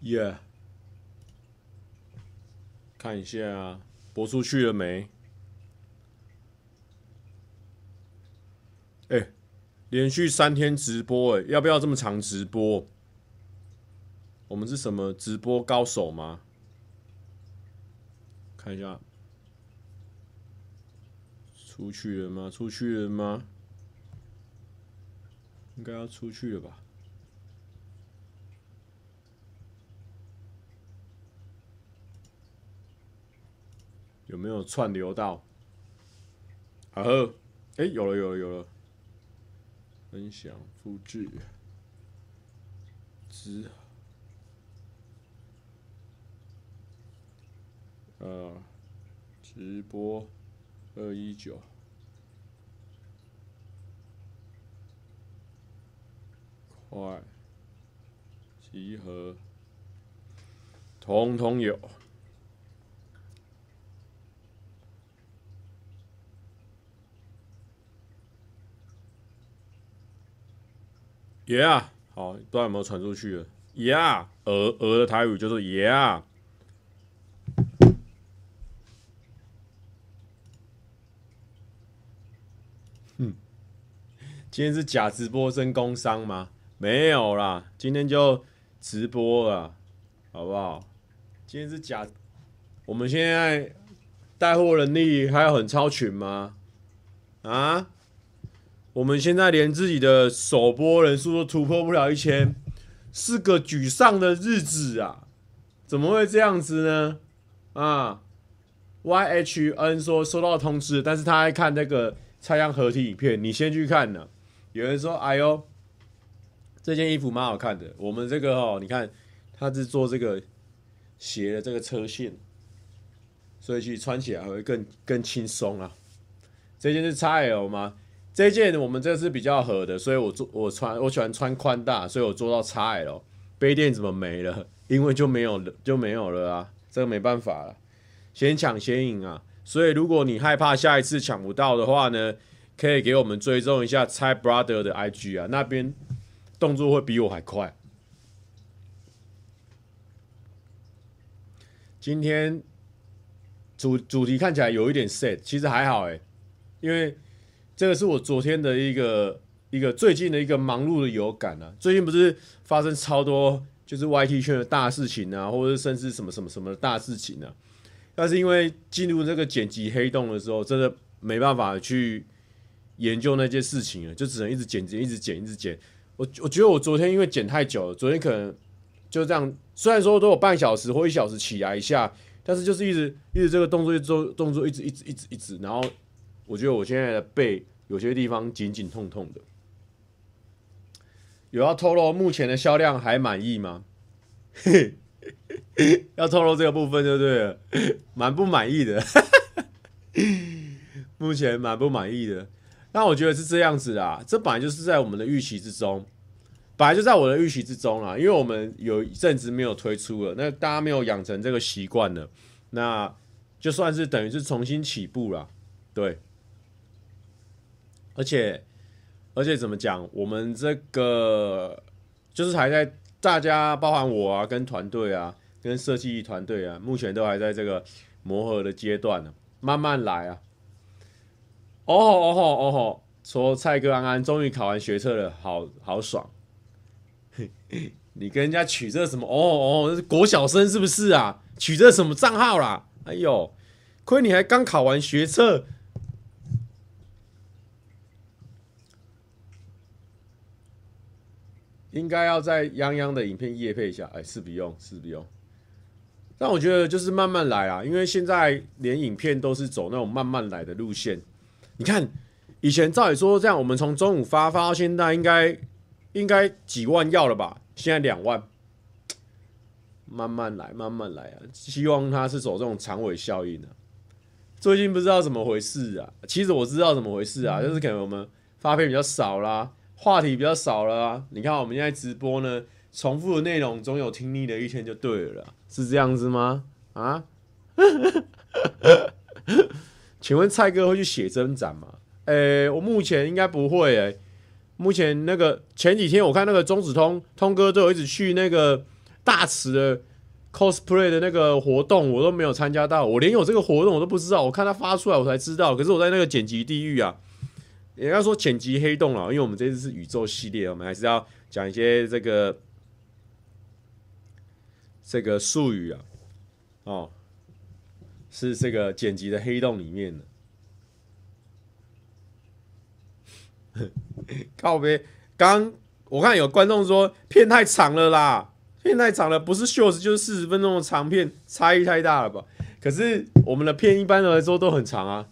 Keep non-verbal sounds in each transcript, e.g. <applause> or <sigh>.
耶！看一下啊，播出去了没？哎，连续三天直播，哎，要不要这么长直播？我们是什么直播高手吗？看一下，出去了吗？出去了吗？应该要出去了吧？有没有串流到？啊呵，哎，有了，有了，有了。分享、复制、直，呃，直播二一九，快，集合，通通有。Yeah，好，不知道有没有传出去了。Yeah，鹅鹅的台语就是 Yeah。嗯，今天是假直播真工商吗？没有啦，今天就直播了，好不好？今天是假，我们现在带货能力还有很超群吗？啊？我们现在连自己的首播人数都突破不了一千，是个沮丧的日子啊！怎么会这样子呢？啊，YHN 说收到通知，但是他还看那个太阳合体影片，你先去看呢。有人说：“哎呦，这件衣服蛮好看的。”我们这个哦，你看，他是做这个斜的这个车线，所以去穿起来会更更轻松啊。这件是 XL 吗？这件我们这是比较合的，所以我做我穿我喜欢穿宽大，所以我做到 XL。杯垫怎么没了？因为就没有了就没有了啊，这个没办法了，先抢先赢啊！所以如果你害怕下一次抢不到的话呢，可以给我们追踪一下蔡 brother 的 IG 啊，那边动作会比我还快。今天主主题看起来有一点 sad，其实还好哎、因为。这个是我昨天的一个一个最近的一个忙碌的有感啊。最近不是发生超多就是 YT 圈的大事情啊，或者甚至什么什么什么大事情啊。但是因为进入这个剪辑黑洞的时候，真的没办法去研究那些事情了，就只能一直剪剪，一直剪，一直剪。我我觉得我昨天因为剪太久了，昨天可能就这样，虽然说都有半小时或一小时起来一下，但是就是一直一直这个动作一直做动作一直一直一直一直，然后。我觉得我现在的背有些地方紧紧痛痛的。有要透露目前的销量还满意吗？<laughs> 要透露这个部分就对了，蛮不满意的。<laughs> 目前蛮不满意的。那我觉得是这样子啦，这本来就是在我们的预期之中，本来就在我的预期之中啦。因为我们有一阵子没有推出了，那大家没有养成这个习惯了，那就算是等于是重新起步了，对。而且，而且怎么讲？我们这个就是还在大家，包含我啊，跟团队啊，跟设计团队啊，目前都还在这个磨合的阶段呢，慢慢来啊。哦吼哦吼哦吼，说蔡哥安安终于考完学测了，好好爽。<laughs> 你跟人家取这什么？哦哦，这是国小生是不是啊？取这什么账号啦？哎呦，亏你还刚考完学测。应该要在泱泱的影片业配一下，哎，是不用，是不用。但我觉得就是慢慢来啊，因为现在连影片都是走那种慢慢来的路线。你看，以前照理说这样，我们从中午发发到现在，应该应该几万要了吧？现在两万，慢慢来，慢慢来啊！希望它是走这种长尾效应的啊。最近不知道怎么回事啊，其实我知道怎么回事啊，就是可能我们发片比较少啦。话题比较少了啊！你看我们现在直播呢，重复的内容总有听腻的一天就对了，是这样子吗？啊？<laughs> 请问蔡哥会去写真展吗？诶、我目前应该不会诶、目前那个前几天我看那个中子通通哥都有一直去那个大池的 cosplay 的那个活动，我都没有参加到，我连有这个活动我都不知道。我看他发出来，我才知道。可是我在那个剪辑地狱啊，也要说剪辑黑洞了，因为我们这次是宇宙系列，我们还是要讲一些这个这个术语啊，哦，是这个剪辑的黑洞里面的。<laughs> 靠北，刚我看有观众说片太长了啦，片太长了，不是 short 就是四十分钟的长片，差异太大了吧？可是我们的片一般来说都很长啊。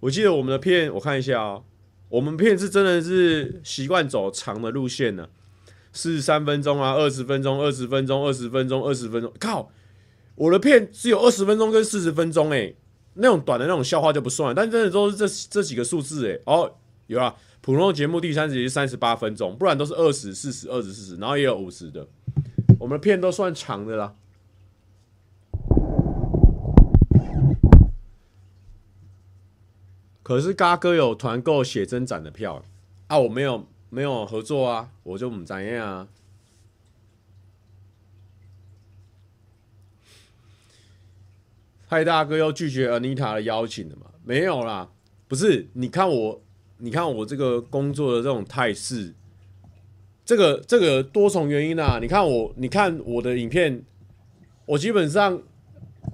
我记得我们的片，我看一下啊、我们片是真的是习惯走长的路线呢，四十三分钟啊，二十分钟，二十分钟，二十分钟，二十分钟。靠，我的片只有二十分钟跟四十分钟哎，那种短的那种笑话就不算，但真的都是这这几个数字哎。哦，有啊。普通的节目第三集是三十八分钟，不然都是二十四十、二十四十，然后也有五十的。我们的片都算长的啦。可是嘎哥有团购写真展的票啊，我没有没有合作啊，我就不怎样啊。派大哥又拒绝 Anita 的邀请了嘛？没有啦，不是，你看我。你看我这个工作的这种态势，这个这个多重原因啊！你看我，你看我的影片，我基本上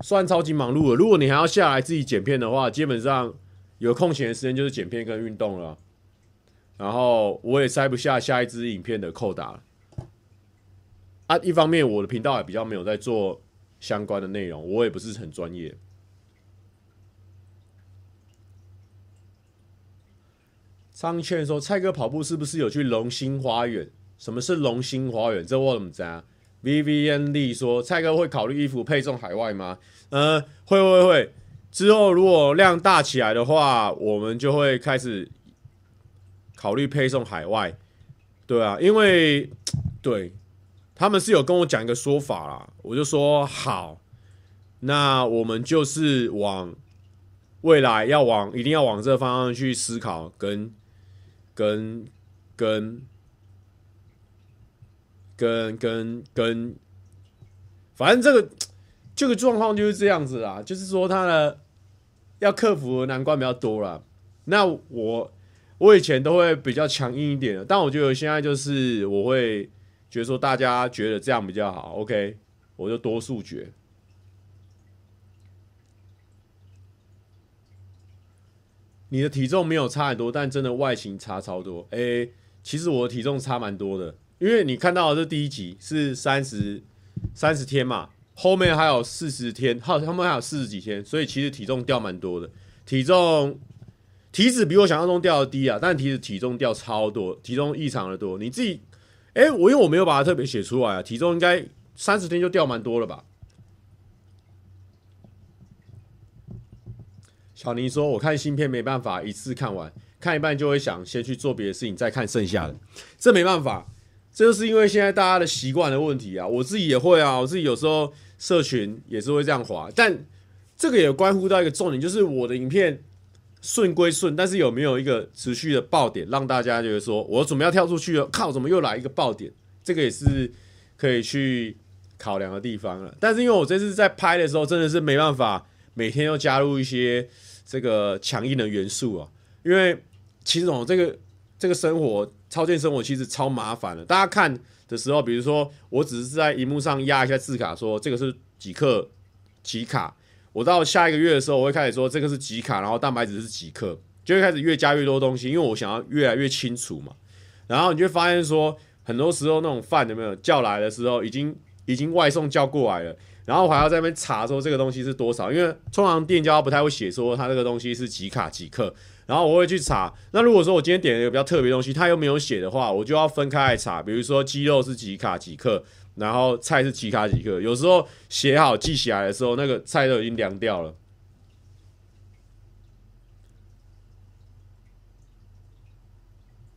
算超级忙碌的。如果你还要下来自己剪片的话，基本上有空闲的时间就是剪片跟运动了。然后我也塞不下下一支影片的扣打啊。一方面我的频道也比较没有在做相关的内容，我也不是很专业。张倩说：“蔡哥跑步是不是有去龙兴花园？什么是龙兴花园？这我怎么知道？”Vivian Lee 说：“蔡哥会考虑衣服配送海外吗？”呃，会会会。之后如果量大起来的话，我们就会开始考虑配送海外。对啊，因为 <tsk> 对他们是有跟我讲一个说法啦，我就说好，那我们就是往未来要往一定要往这个方向去思考跟。跟跟跟跟跟，反正这个这个状况就是这样子啦，就是说他的要克服的难关比较多啦。那我我以前都会比较强硬一点，但我觉得现在就是我会觉得说大家觉得这样比较好，OK，我就多数决。你的体重没有差很多，但真的外形差超多。哎、其实我的体重差蛮多的，因为你看到的这第一集是三十三十天嘛，后面还有四十天，好，他们还有四十几天，所以其实体重掉蛮多的。体重体脂比我想象中掉的低啊，但其实体重掉超多，体重异常的多。你自己，哎、我因为我没有把它特别写出来啊，体重应该三十天就掉蛮多了吧？小尼说：“我看新片没办法一次看完，看一半就会想先去做别的事情，再看剩下的。这没办法，这就是因为现在大家的习惯的问题啊。我自己也会啊，我自己有时候社群也是会这样滑。但这个也关乎到一个重点，就是我的影片顺归顺，但是有没有一个持续的爆点，让大家觉得说我准备要跳出去了，靠，怎么又来一个爆点？这个也是可以去考量的地方了。但是因为我这次在拍的时候，真的是没办法每天要加入一些。”这个强硬的元素啊，因为其实哦，这个这个生活超健生活其实超麻烦的。大家看的时候，比如说我只是在荧幕上压一下字卡，说这个是几克几卡。我到下一个月的时候，我会开始说这个是几卡，然后蛋白质是几克，就会开始越加越多东西，因为我想要越来越清楚嘛。然后你就发现说，很多时候那种饭有没有叫来的时候，已经已经外送叫过来了。然后还要在那边查说这个东西是多少，因为通常店家不太会写说它这个东西是几卡几克，然后我会去查。那如果说我今天点了一个比较特别东西，它又没有写的话，我就要分开来查。比如说鸡肉是几卡几克，然后菜是几卡几克。有时候写好记起来的时候，那个菜都已经凉掉了。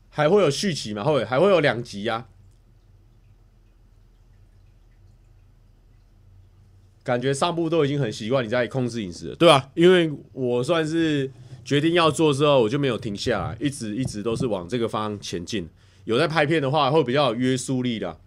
还会有续集吗？会，还会有两集呀、感觉上部都已经很习惯你在控制饮食了，对吧？因为我算是决定要做之后我就没有停下来一直一直都是往这个方向前进。有在拍片的话会比较有约束力的。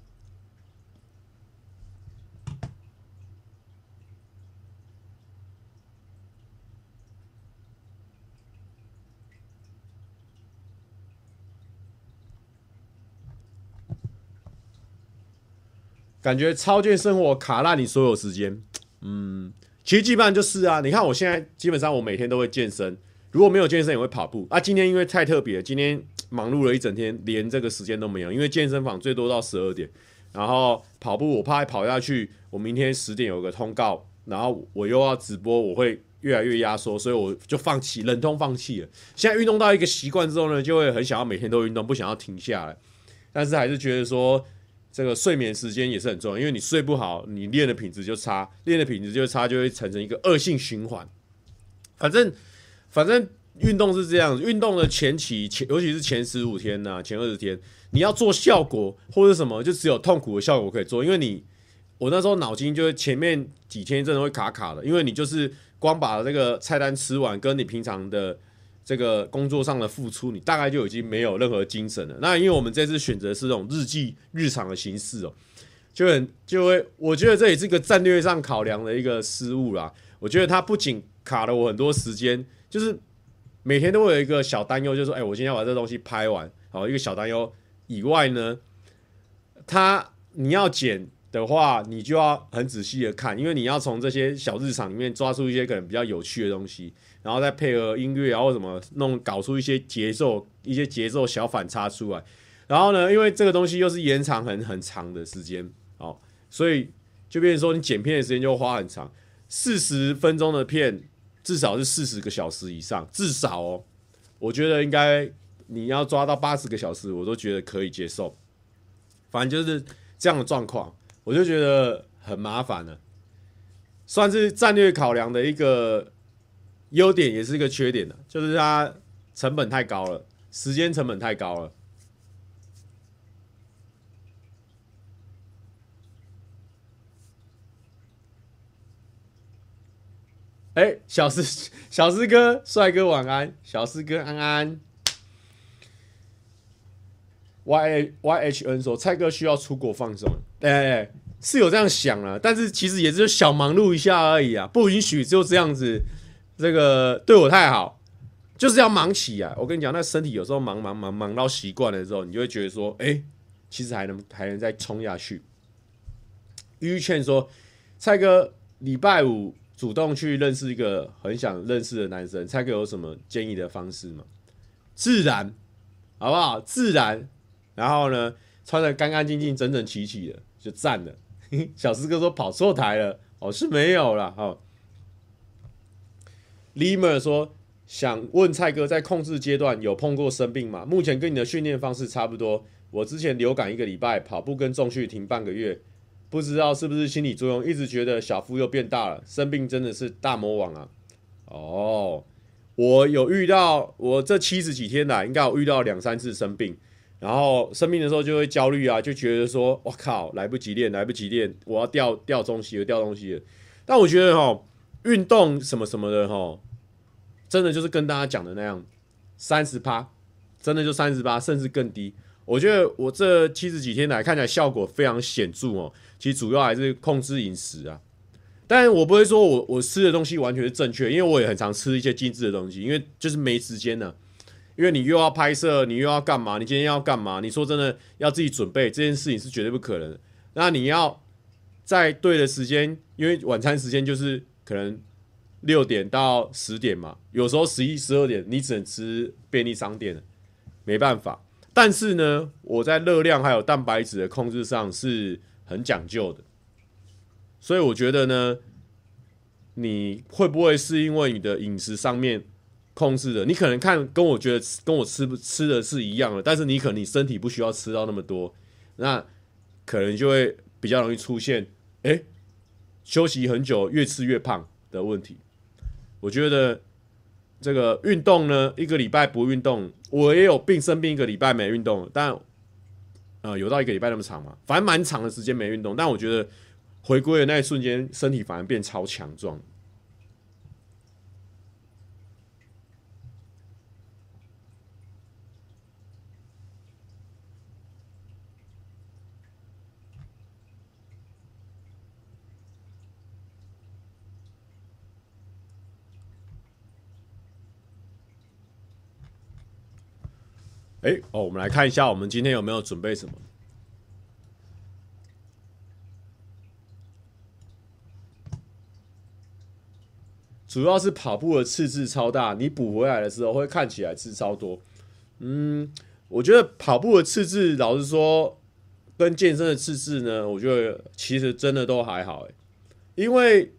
感觉超健生活卡烂你所有时间。嗯其实基本上就是啊你看我现在基本上我每天都会健身。如果没有健身也会跑步啊。今天因为太特别，今天忙碌了一整天，连这个时间都没有，因为健身房最多到十二点，然后跑步我怕跑下去，我明天十点有个通告，然后我又要直播，我会越来越压缩，所以我就放弃，忍痛放弃了。现在运动到一个习惯之后呢，就会很想要每天都运动，不想要停下来，但是还是觉得说。这个睡眠时间也是很重要，因为你睡不好，你练的品质就差，练的品质就差，就会产生一个恶性循环。反正，反正运动是这样，运动的前期，前尤其是前十五天呐、前二十天，你要做效果或者什么，就只有痛苦的效果可以做。因为你，我那时候脑筋就是前面几天真的会卡卡的，因为你就是光把这个菜单吃完，跟你平常的。这个工作上的付出，你大概就已经没有任何精神了。那因为我们这次选择是这种日记日常的形式哦，就很就会，我觉得这也是一个战略上考量的一个失误啦。我觉得它不仅卡了我很多时间，就是每天都会有一个小担忧，就是说，哎，我今天要把这东西拍完，好，一个小担忧以外呢，它你要剪的话，你就要很仔细的看，因为你要从这些小日常里面抓出一些可能比较有趣的东西。然后再配合音乐啊，或什么弄搞出一些节奏，一些节奏小反差出来。然后呢，因为这个东西又是延长很很长的时间，哦，所以就变成说你剪片的时间就花很长。四十分钟的片至少是四十个小时以上，至少哦，我觉得应该你要抓到八十个小时，我都觉得可以接受。反正就是这样的状况，我就觉得很麻烦了，算是战略考量的一个。优点也是一个缺点的，就是它成本太高了，时间成本太高了。哎、小师 <laughs> 小师哥，帅哥晚安，小师哥安安。Y A Y H N 说，蔡哥需要出国放松，哎、欸，是有这样想了，但是其实也是小忙碌一下而已啊，不允许就这样子。这个对我太好，就是要忙起啊。我跟你讲，那身体有时候忙忙忙忙到习惯了之后，你就会觉得说，哎，其实还能还能再冲下去。于劝说，蔡哥礼拜五主动去认识一个很想认识的男生，蔡哥有什么建议的方式吗？自然，好不好？自然，然后呢，穿得干干净净、整整齐齐的，就站了。<laughs> 小师哥说跑错台了，哦，是没有了，哈。Limer 说：“想问蔡哥，在控制阶段有碰过生病吗？目前跟你的训练方式差不多。我之前流感一个礼拜，跑步跟重训停半个月，不知道是不是心理作用，一直觉得小腹又变大了。生病真的是大魔王啊！哦，我有遇到，我这七十几天来，应该有遇到两三次生病。然后生病的时候就会焦虑啊，就觉得说，我靠，来不及练，来不及练，我要掉掉东西了，掉东西了。但我觉得哈。”运动什么什么的齁，真的就是跟大家讲的那样，三十趴，真的就三十趴，甚至更低。我觉得我这七十几天来看起来效果非常显著哦。其实主要还是控制饮食啊，但我不会说我我吃的东西完全是正确，因为我也很常吃一些精致的东西，因为就是没时间呢。因为你又要拍摄，你又要干嘛？你今天要干嘛？你说真的要自己准备这件事情是绝对不可能。那你要在对的时间，因为晚餐时间就是。可能六点到十点嘛，有时候十一、十二点，你只能吃便利商店，没办法。但是呢，我在热量还有蛋白质的控制上是很讲究的，所以我觉得呢，你会不会是因为你的饮食上面控制的？你可能看跟我觉得跟我吃不吃的是一样的，但是你可能你身体不需要吃到那么多，那可能就会比较容易出现，哎。休息很久，越吃越胖的问题，我觉得这个运动呢，一个礼拜不运动，我也有病生病一个礼拜没运动，但呃有到一个礼拜那么长嘛，反正蛮长的时间没运动，但我觉得回归的那一瞬间，身体反而变超强壮。哎、哦，我们来看一下，我们今天有没有准备什么？主要是跑步的次次超大，你补回来的时候会看起来次超多。嗯，我觉得跑步的次次，老实说，跟健身的次次呢，我觉得其实真的都还好、欸、因为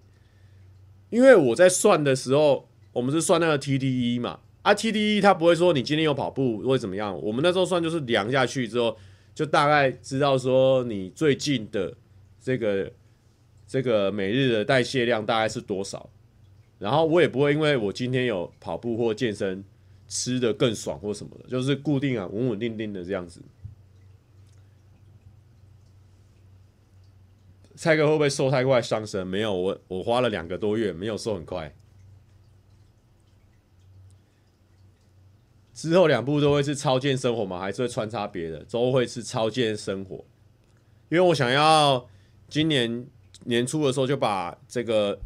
因为我在算的时候，我们是算那个 TDE 嘛，啊 TDE 它不会说你今天有跑步会怎么样，我们那时候算就是量下去之后，就大概知道说你最近的这个这个每日的代谢量大概是多少，然后我也不会因为我今天有跑步或健身。吃的更爽或什么的，就是固定啊，稳稳定定的这样子。蔡哥会不会瘦太快伤身？没有，我我花了两个多月，没有瘦很快。之后两部都会是超健生活吗？还是会穿插别的？都会是超健生活，因为我想要今年年初的时候就把这个。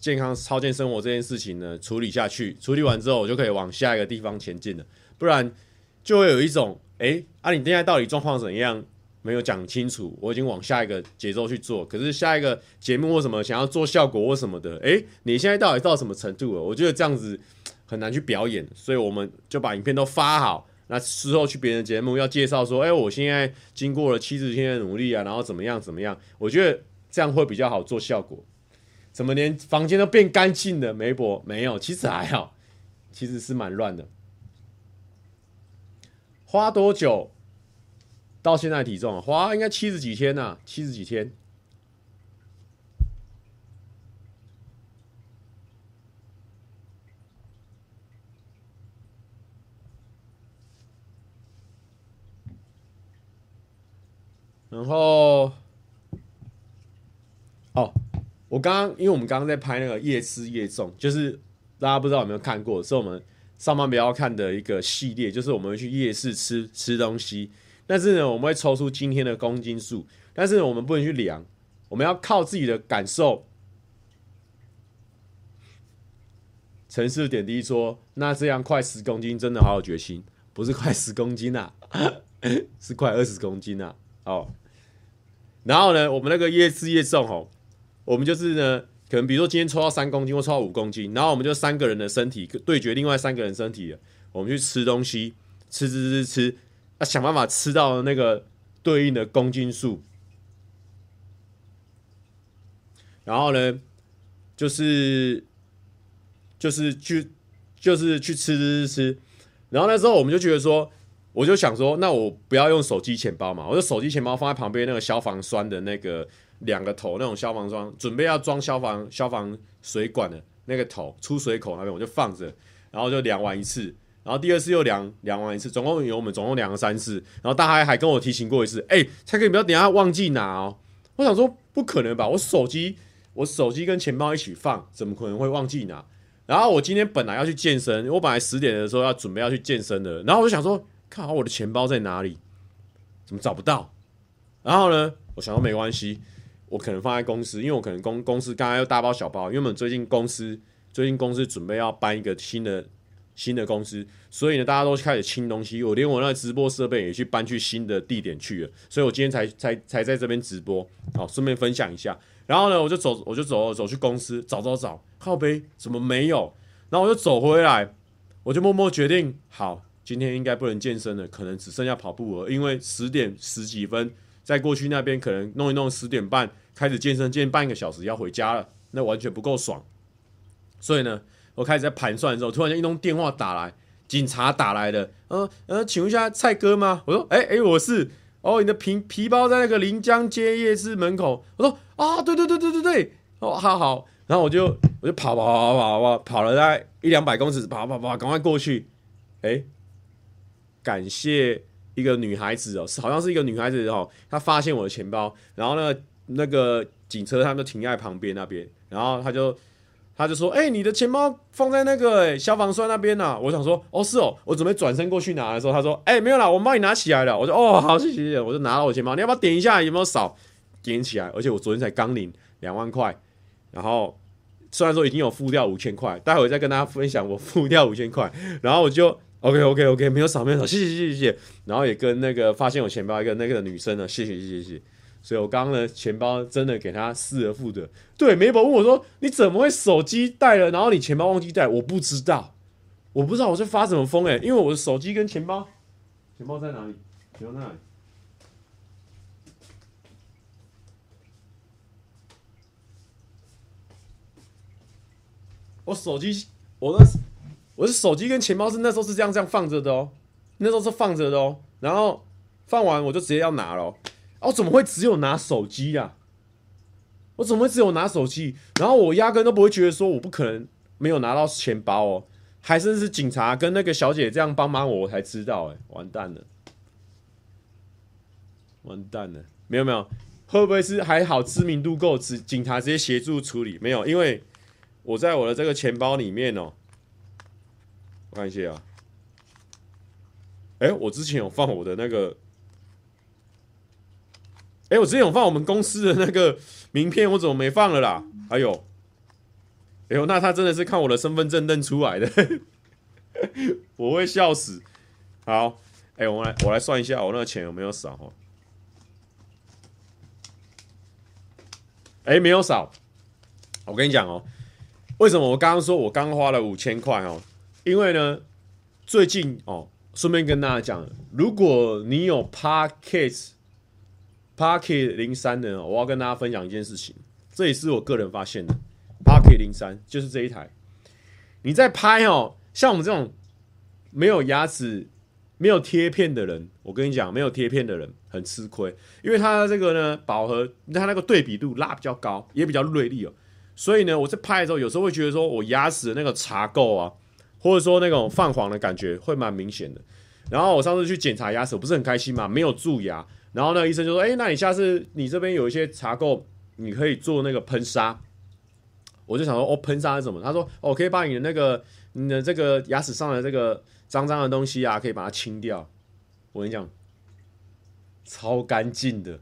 健康超健生活这件事情呢，处理下去，处理完之后，我就可以往下一个地方前进了。不然就会有一种，哎、啊，你现在到底状况怎样？没有讲清楚，我已经往下一个节奏去做。可是下一个节目或什么想要做效果或什么的，哎、你现在到底到什么程度了？我觉得这样子很难去表演，所以我们就把影片都发好。那之后去别人节目要介绍说，哎、我现在经过了七十天的努力啊，然后怎么样怎么样？我觉得这样会比较好做效果。怎么连房间都变干净了？没博没有，其实还好，其实是蛮乱的。花多久到现在体重？花应该七十几天呐、啊，七十几天。然后，哦。我刚刚，因为我们刚刚在拍那个夜吃夜重，就是大家不知道有没有看过，是我们上班不要看的一个系列，就是我们去夜市吃吃东西，但是呢，我们会抽出今天的公斤数，但是呢，我们不能去量，我们要靠自己的感受。城市点滴说，那这样快十公斤真的好有决心，不是快十公斤呐，是快二十公斤呐，哦，然后呢，我们那个夜吃夜重哦。我们就是呢，可能比如说今天抽到三公斤或抽到五公斤，然后我们就三个人的身体对决另外三个人身体，我们去吃东西，吃吃吃吃，啊，想办法吃到那个对应的公斤数，然后呢，就是就是去就是去吃吃吃吃，然后那时候我们就觉得说，我就想说，那我不要用手机钱包嘛，我就手机钱包放在旁边那个消防栓的那个。两个头那种消防栓，准备要装消防消防水管的那个头出水口那边，我就放着，然后就量完一次，然后第二次又量量完一次，总共有我们总共量了三次，然后大家还跟我提醒过一次，哎、欸，蔡哥你不要等下忘记拿哦。我想说不可能吧，我手机我手机跟钱包一起放，怎么可能会忘记拿？然后我今天本来要去健身，我本来十点的时候要准备要去健身的，然后我就想说，看好我的钱包在哪里？怎么找不到？然后呢，我想说没关系。我可能放在公司，因为我可能公公司刚刚又大包小包，因为我们最近公司最近公司准备要搬一个新的新的公司，所以呢，大家都开始清东西，我连我那直播设备也去搬去新的地点去了，所以我今天才才才在这边直播，好，顺便分享一下。然后呢，我就走我就走走去公司找找找，靠背怎么没有？然后我就走回来，我就默默决定，好，今天应该不能健身了，可能只剩下跑步了，因为十点十几分。在过去那边可能弄一弄，十点半开始健身，健半个小时要回家了，那完全不够爽。所以呢，我开始在盘算的时候，突然间一通电话打来，警察打来的，嗯、呃、嗯、呃，请问一下蔡哥吗？我说，哎、欸、哎、我是，哦，你的皮皮包在那个临江街夜市门口。我说，啊，对对对对对对，哦，好好，然后我就我就跑跑跑跑跑跑了大概一两百公尺，跑跑跑，赶快过去，哎、感谢。一个女孩子哦，是好像是一个女孩子哦，她发现我的钱包，然后呢那个警车他们就停在旁边那边，然后他就他就说：“哎、你的钱包放在那个、欸、消防栓那边呢、啊。”我想说：“哦，是哦。”我准备转身过去拿的时候，他说：“哎、没有啦，我帮你拿起来了。”我说：“哦，好，谢谢。”我就拿了我钱包，你要不要点一下有没有少？点起来，而且我昨天才刚领两万块，然后虽然说已经有付掉五千块，待会再跟大家分享我付掉五千块，然后我就。OK OK OK，没有少没有少，谢谢谢谢谢。然后也跟那个发现我钱包一个那个女生呢，谢谢谢谢谢。所以我刚刚的钱包真的给他失而复得。对，美宝问我说：“你怎么会手机带了，然后你钱包忘记带？”我不知道，我不知道我在发什么疯诶，因为我的手机跟钱包，钱包在哪里？钱包在哪里？我手机，我的我的手机跟钱包是那时候是这样这样放着的哦，那时候是放着的哦，然后放完我就直接要拿了哦，我怎么会只有拿手机呀？我怎么会只有拿手机？然后我压根都不会觉得说我不可能没有拿到钱包哦，还是是警察跟那个小姐这样帮忙我，我才知道哎，完蛋了，完蛋了，没有没有，会不会是还好知名度够，直警察直接协助处理？没有，因为。我在我的这个钱包里面哦，看一下啊，哎，我之前有放我的那个，哎，我之前有放我们公司的那个名片，我怎么没放了啦？还有，哎呦，那他真的是看我的身份证认出来的，<laughs> 我会笑死。好，哎，我们来我来算一下我那个钱有没有少哦？哎，没有少，我跟你讲哦。为什么我刚刚说我刚花了五千块哦？因为呢，最近哦，顺便跟大家讲，如果你有 Pocket Pocket 零三的，我要跟大家分享一件事情，这也是我个人发现的。Pocket 零三就是这一台，你在拍哦，像我们这种没有牙齿、没有贴片的人，我跟你讲，没有贴片的人很吃亏，因为它的这个呢，饱和，它那个对比度拉比较高，也比较锐利哦。所以呢，我在拍的时候，有时候会觉得说我牙齿的那个茶垢啊，或者说那种泛黄的感觉会蛮明显的。然后我上次去检查牙齿，不是很开心嘛，没有蛀牙。然后那个医生就说：“哎，那你下次你这边有一些茶垢，你可以做那个喷砂。”我就想说：“哦，喷砂是什么？”他说：“哦，可以把你的那个你的这个牙齿上的这个脏脏的东西啊，可以把它清掉。”我跟你讲，超干净的。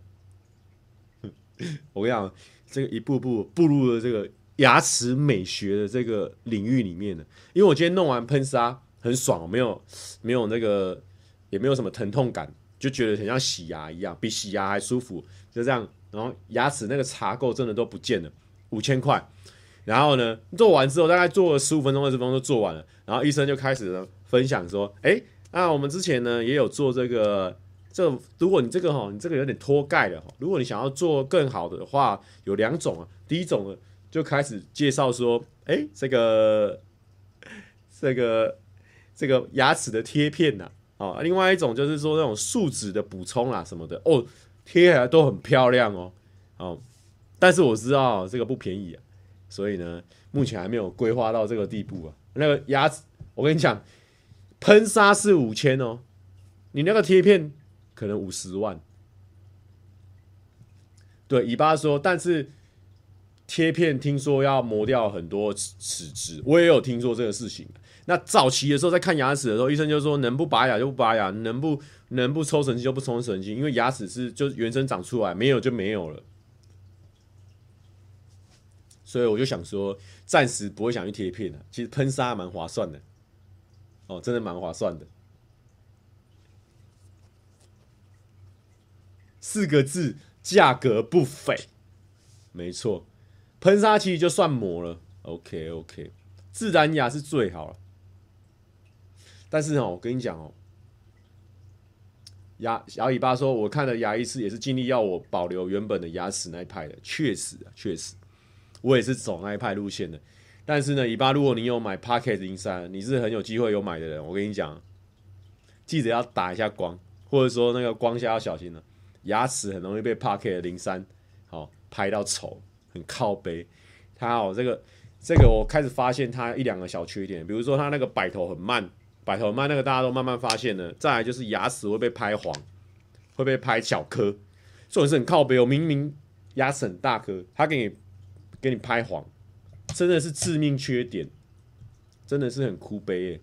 <laughs> 我跟你讲。这个一步步步入了这个牙齿美学的这个领域里面呢，因为我今天弄完喷砂很爽，没有没有那个也没有什么疼痛感，就觉得很像洗牙一样，比洗牙还舒服，就这样。然后牙齿那个茶垢真的都不见了，五千块。然后呢，做完之后大概做了十五分钟、二十分钟就做完了。然后医生就开始呢分享说：“哎，那我们之前呢也有做这个。”这如果你这个哈，你这个有点脱钙了。如果你想要做更好的话，有两种啊。第一种呢，就开始介绍说，哎，这个 <laughs> 这个这个牙齿的贴片呐，啊，另外一种就是说那种树脂的补充啊什么的哦，贴起来都很漂亮哦，哦，但是我知道这个不便宜啊，所以呢，目前还没有规划到这个地步啊。那个牙齿，我跟你讲，喷砂是五千哦，你那个贴片。可能五十万，对，尾巴说，但是贴片听说要磨掉很多齿质，我也有听说这个事情。那早期的时候在看牙齿的时候，医生就说能不拔牙就不拔牙，能不能不抽神经就不抽神经，因为牙齿是就原生长出来，没有就没有了。所以我就想说，暂时不会想去贴片了。其实喷砂蛮划算的，哦，真的蛮划算的。四个字，价格不菲，没错，喷砂其实就算磨了，OK OK，自然牙是最好了。但是哦，我跟你讲哦，牙小尾巴说，我看了牙医师也是尽力要我保留原本的牙齿那一派的，确实啊，确实，我也是走那一派路线的。但是呢，尾巴，如果你有买 Pocket 零三，你是很有机会有买的人，我跟你讲，记得要打一下光，或者说那个光下要小心了。牙齿很容易被 Pocket 零三好拍到丑，很靠背。他哦，这个这个我开始发现它一两个小缺点，比如说它那个摆头很慢，摆头很慢，那个大家都慢慢发现了。再来就是牙齿会被拍黄，会被拍小颗，这种是很靠背。我明明牙齿很大颗，他给你给你拍黄，真的是致命缺点，真的是很哭悲耶。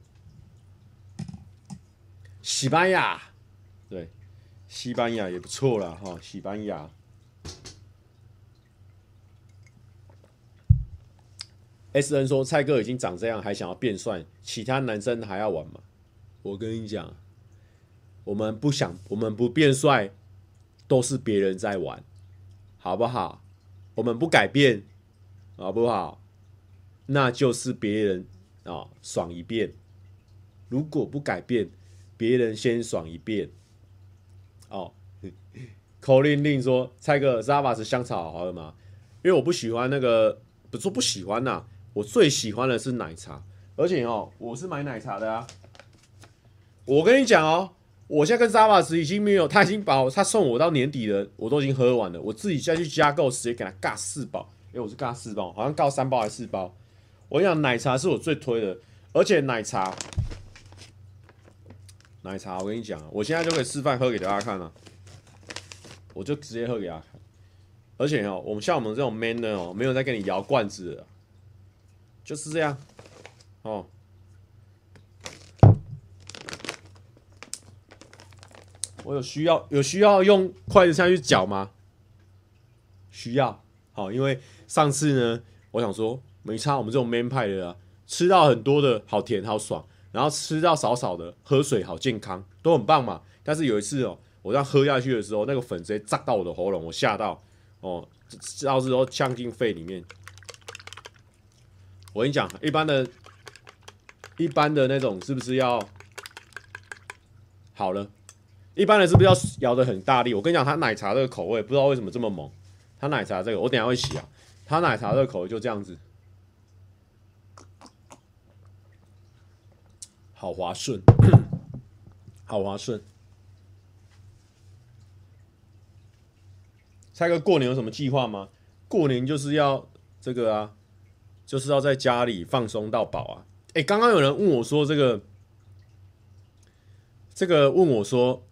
西班牙，对。西班牙也不错啦，哈，西班牙。S N 说：“蔡哥已经长这样，还想要变帅，其他男生还要玩吗？”我跟你讲，我们不想，我们不变帅，都是别人在玩，好不好？我们不改变，好不好？那就是别人啊、爽一遍。如果不改变，别人先爽一遍。哦，<laughs> 口令令说：“蔡哥，Starbucks 香草好喝吗？”因为我不喜欢那个，不说不喜欢呐、我最喜欢的是奶茶，而且哦，我是买奶茶的啊。我跟你讲哦，我现在跟 Starbucks 已经没有，他已经把我他送我到年底了，我都已经喝完了，我自己再去加购，直接给他尬四包。因为我是尬四包，好像尬三包还是四包。我跟你讲，奶茶是我最推的，而且奶茶，奶茶，我跟你讲，我现在就可以示范喝给大家看了，我就直接喝给大家看。而且哦，我们像我们这种 man 的哦，没有在跟你摇罐子的，就是这样哦。我有需要有需要用筷子下去搅吗？需要。好，因为上次呢，我想说没差，我们这种 man 派的啊，吃到很多的好甜好爽，然后吃到少少的喝水好健康，都很棒嘛。但是有一次哦，我这样喝下去的时候，那个粉直接炸到我的喉咙，我吓到。哦，到时候呛进肺里面。我跟你讲，一般的、一般的那种是不是要好了？一般的是不是要摇得很大力？我跟你讲，它奶茶这个口味不知道为什么这么猛。它奶茶这个，我等下会洗啊。它奶茶这个口味就这样子，好滑顺，<coughs> 好滑顺。猜个，过年有什么计划吗？过年就是要这个啊，就是要在家里放松到饱啊！哎、刚刚有人问我说，这个，这个问我说，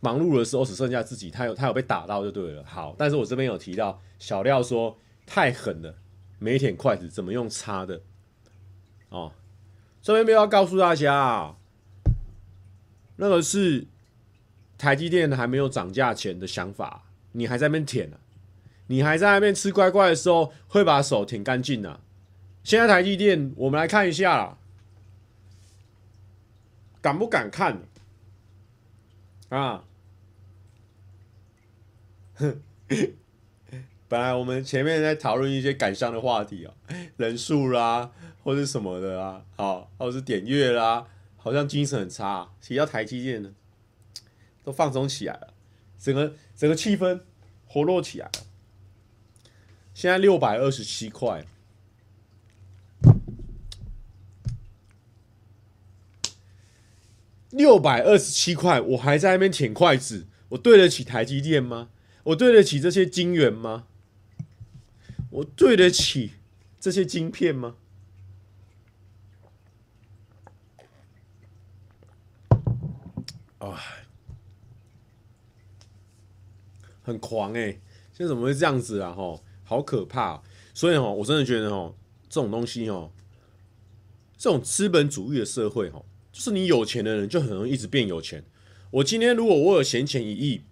忙碌的时候只剩下自己，他有他有被打到就对了。好，但是我这边有提到小廖说太狠了，没舔筷子怎么用擦的？哦，这边没有要告诉大家啊，那个是。台积电还没有涨价前的想法，你还在那边舔呢？你还在那边吃乖乖的时候，会把手舔干净呢？现在台积电，我们来看一下啦，敢不敢看？啊？哼，<laughs> 本来我们前面在讨论一些感伤的话题啊，人数啦，或者什么的啊，好，或者是点阅啦，好像精神很差。提到台积电呢？都放松起来了，整个整个气氛活络起来了。现在六百二十七块，六百二十七块，我还在那边舔筷子，我对得起台积电吗？我对得起这些晶圆吗？我对得起这些晶片吗？啊！很狂哎、欸，现在怎么会这样子啊？吼，好可怕、喔！所以哦，我真的觉得哦，这种东西哦，这种资本主义的社会哦，就是你有钱的人就很容易一直变有钱。我今天如果我有闲钱一亿，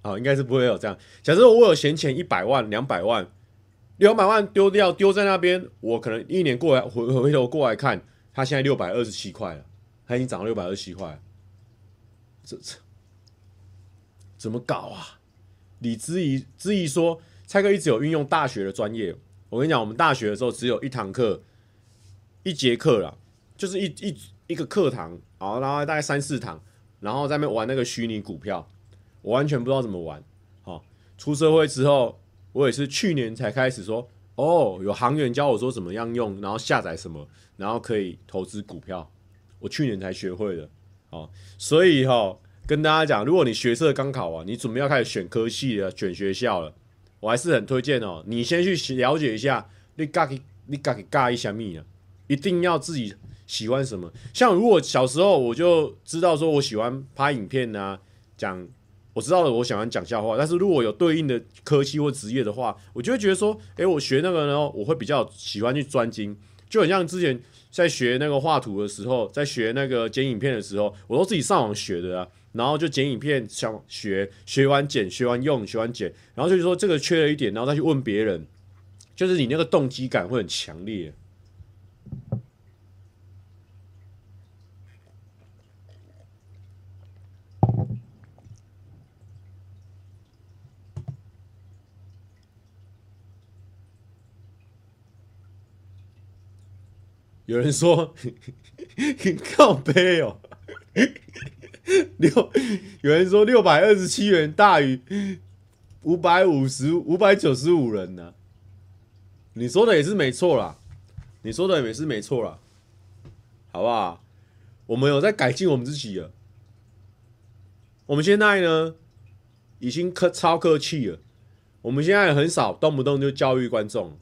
啊，应该是不会有这样。假设我有闲钱一百万、两百万，两百万丢掉丢在那边，我可能一年过来回回头过来看，它现在六百二十七块了，它已经涨到六百二十七块，这这怎么搞啊？李之怡之怡说：“蔡哥一直有运用大学的专业。我跟你讲，我们大学的时候只有一堂课，一节课啦，就是一一一个课堂，然后大概三四堂，然后在那玩那个虚拟股票，我完全不知道怎么玩。好，出社会之后，我也是去年才开始说，哦，有行员教我说怎么样用，然后下载什么，然后可以投资股票，我去年才学会的。好，所以哈。”跟大家讲，如果你学测刚考完，你准备要开始选科系了，选学校了，我还是很推荐哦。你先去了解一下，你嘎给你嘎给嘎一下蜜啊，一定要自己喜欢什么。像如果小时候我就知道说我喜欢拍影片啊，讲我知道了，我喜欢讲笑话。但是如果有对应的科技或职业的话，我就会觉得说，诶，我学那个呢，我会比较喜欢去专精，就很像之前在学那个画图的时候，在学那个剪影片的时候，我都自己上网学的啊。然后就剪影片想学学完剪学完用学完剪然后就是说这个缺了一点然后再去问别人就是你那个动机感会很强烈。有人说 <laughs> 靠背哦。六有人说六百二十七元大于五百五十五百九十五人呢、你说的也是没错啦，你说的也是没错啦，好不好？我们有在改进我们自己了，我们现在呢已经客超客气了，我们现在很少动不动就教育观众，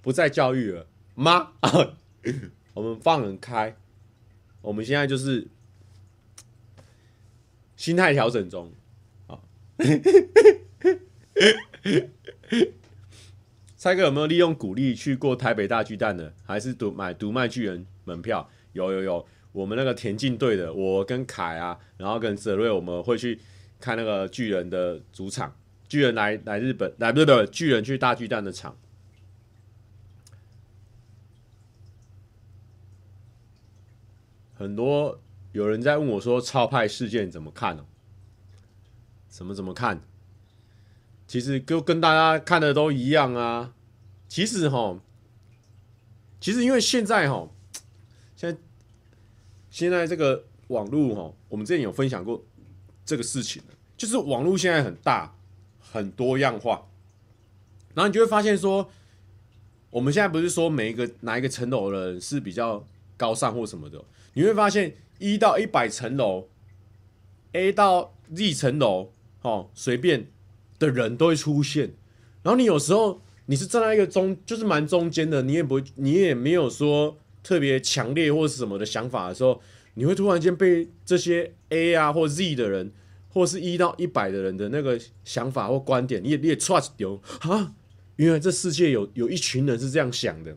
不再教育了吗？<laughs> 我们放很开，我们现在就是心态调整中啊。<laughs> 蔡哥有没有利用鼓励去过台北大巨蛋的？还是独买独卖巨人门票？有有有，我们那个田径队的，我跟凯啊，然后跟泽瑞，我们会去看那个巨人的主场。巨人来来日本，来不是不是巨人去大巨蛋的场。很多有人在问我说：“超派事件怎么看呢？怎么怎么看？其实就跟大家看的都一样啊。其实哈，其实因为现在哈，现在现在这个网络哈，我们之前有分享过这个事情，就是网络现在很大，很多样化，然后你就会发现说，我们现在不是说每一个哪一个层楼的人是比较高尚或什么的。你会发现一到一百层楼，A 到 Z 层楼，哦，随便的人都会出现。然后你有时候你是站在一个中，就是蛮中间的，你也不会，你也没有说特别强烈或是什么的想法的时候，你会突然间被这些 A 啊或 Z 的人，或是一到一百的人的那个想法或观点，你也你也 trust 丢啊，原来这世界有有一群人是这样想的。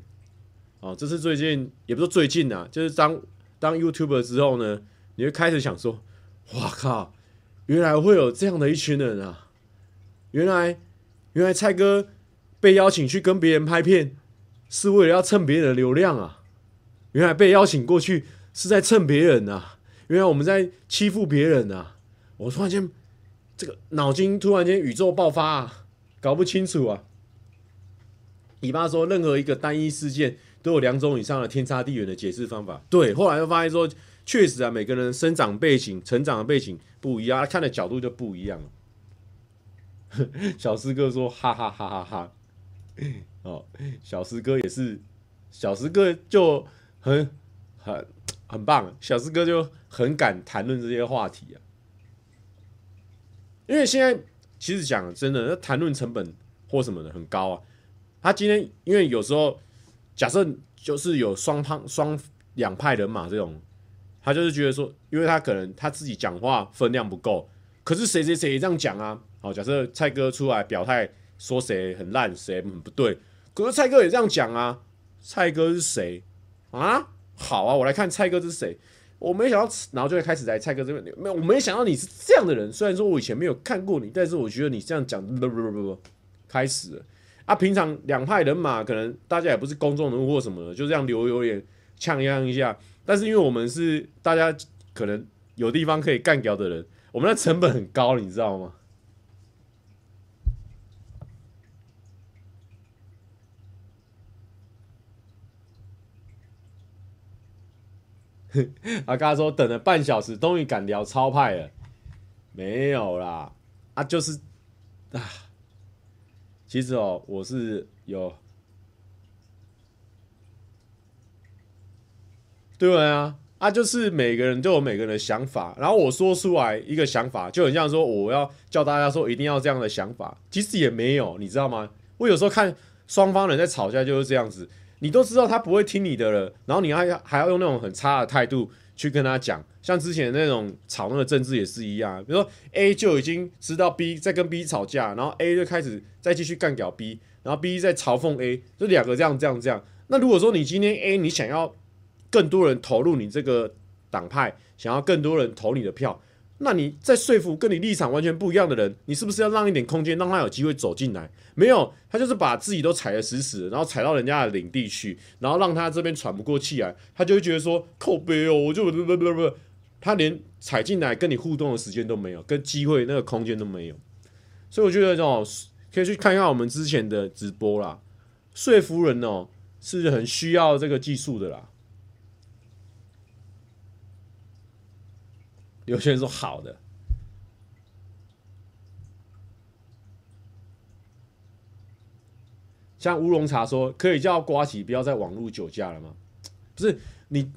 哦，这是最近，也不是最近啊，就是当。当 YouTuber 之后呢，你会开始想说：“哇靠，原来会有这样的一群人啊！原来，原来蔡哥被邀请去跟别人拍片，是为了要蹭别人的流量啊！原来被邀请过去是在蹭别人啊！原来我们在欺负别人啊！我突然间这个脑筋突然间宇宙爆发啊，搞不清楚啊！你爸说任何一个单一事件。”都有两种以上的天差地远的解释方法。对，后来又发现说，确实啊，每个人生长背景、成长的背景不一样，他看的角度就不一样了。<laughs> 小师哥说：“哈哈哈哈哈！”哦，小师哥也是，小师哥就很很很棒，小师哥就很敢谈论这些话题啊。因为现在其实讲真的，那谈论成本或什么的很高啊。他今天因为有时候。假设就是有双方双两派人马这种，他就是觉得说，因为他可能他自己讲话分量不够，可是谁谁谁也这样讲啊。好，假设蔡哥出来表态说谁很烂，谁很不对，可是蔡哥也这样讲啊。蔡哥是谁啊？好啊，我来看蔡哥是谁。我没想到，然后就会开始在蔡哥这边，没有，我没想到你是这样的人。虽然说我以前没有看过你，但是我觉得你这样讲，不不不不，开始了。啊，平常两派人马可能大家也不是公众人物或什么的，就这样留留言呛呛一下。但是因为我们是大家可能有地方可以干掉的人，我们的成本很高，你知道吗？<laughs> 啊，刚说等了半小时，终于敢聊超派了，没有啦，啊，就是啊。其实哦，我是有，对啊，啊，就是每个人都有每个人的想法，然后我说出来一个想法，就很像说我要叫大家说一定要这样的想法，其实也没有，你知道吗？我有时候看双方人在吵架就是这样子，你都知道他不会听你的了，然后你还要还要用那种很差的态度去跟他讲，像之前那种吵那个政治也是一样，比如说 A 就已经知道 B 在跟 B 吵架，然后 A 就开始。再继续干掉 B，然后 B 在嘲讽 A，就两个这样这样这样。那如果说你今天 A 你想要更多人投入你这个党派，想要更多人投你的票，那你在说服跟你立场完全不一样的人，你是不是要让一点空间，让他有机会走进来？没有，他就是把自己都踩得死死的，然后踩到人家的领地去，然后让他这边喘不过气来，他就会觉得说靠北哦，我就不不不不，他连踩进来跟你互动的时间都没有，跟机会那个空间都没有。所以我觉得这种。可以去看一下我们之前的直播啦，说服人哦是很需要这个技术的啦，有些人说好的。像乌龙茶说，可以叫瓜吉不要再网络酒驾了吗？不是你，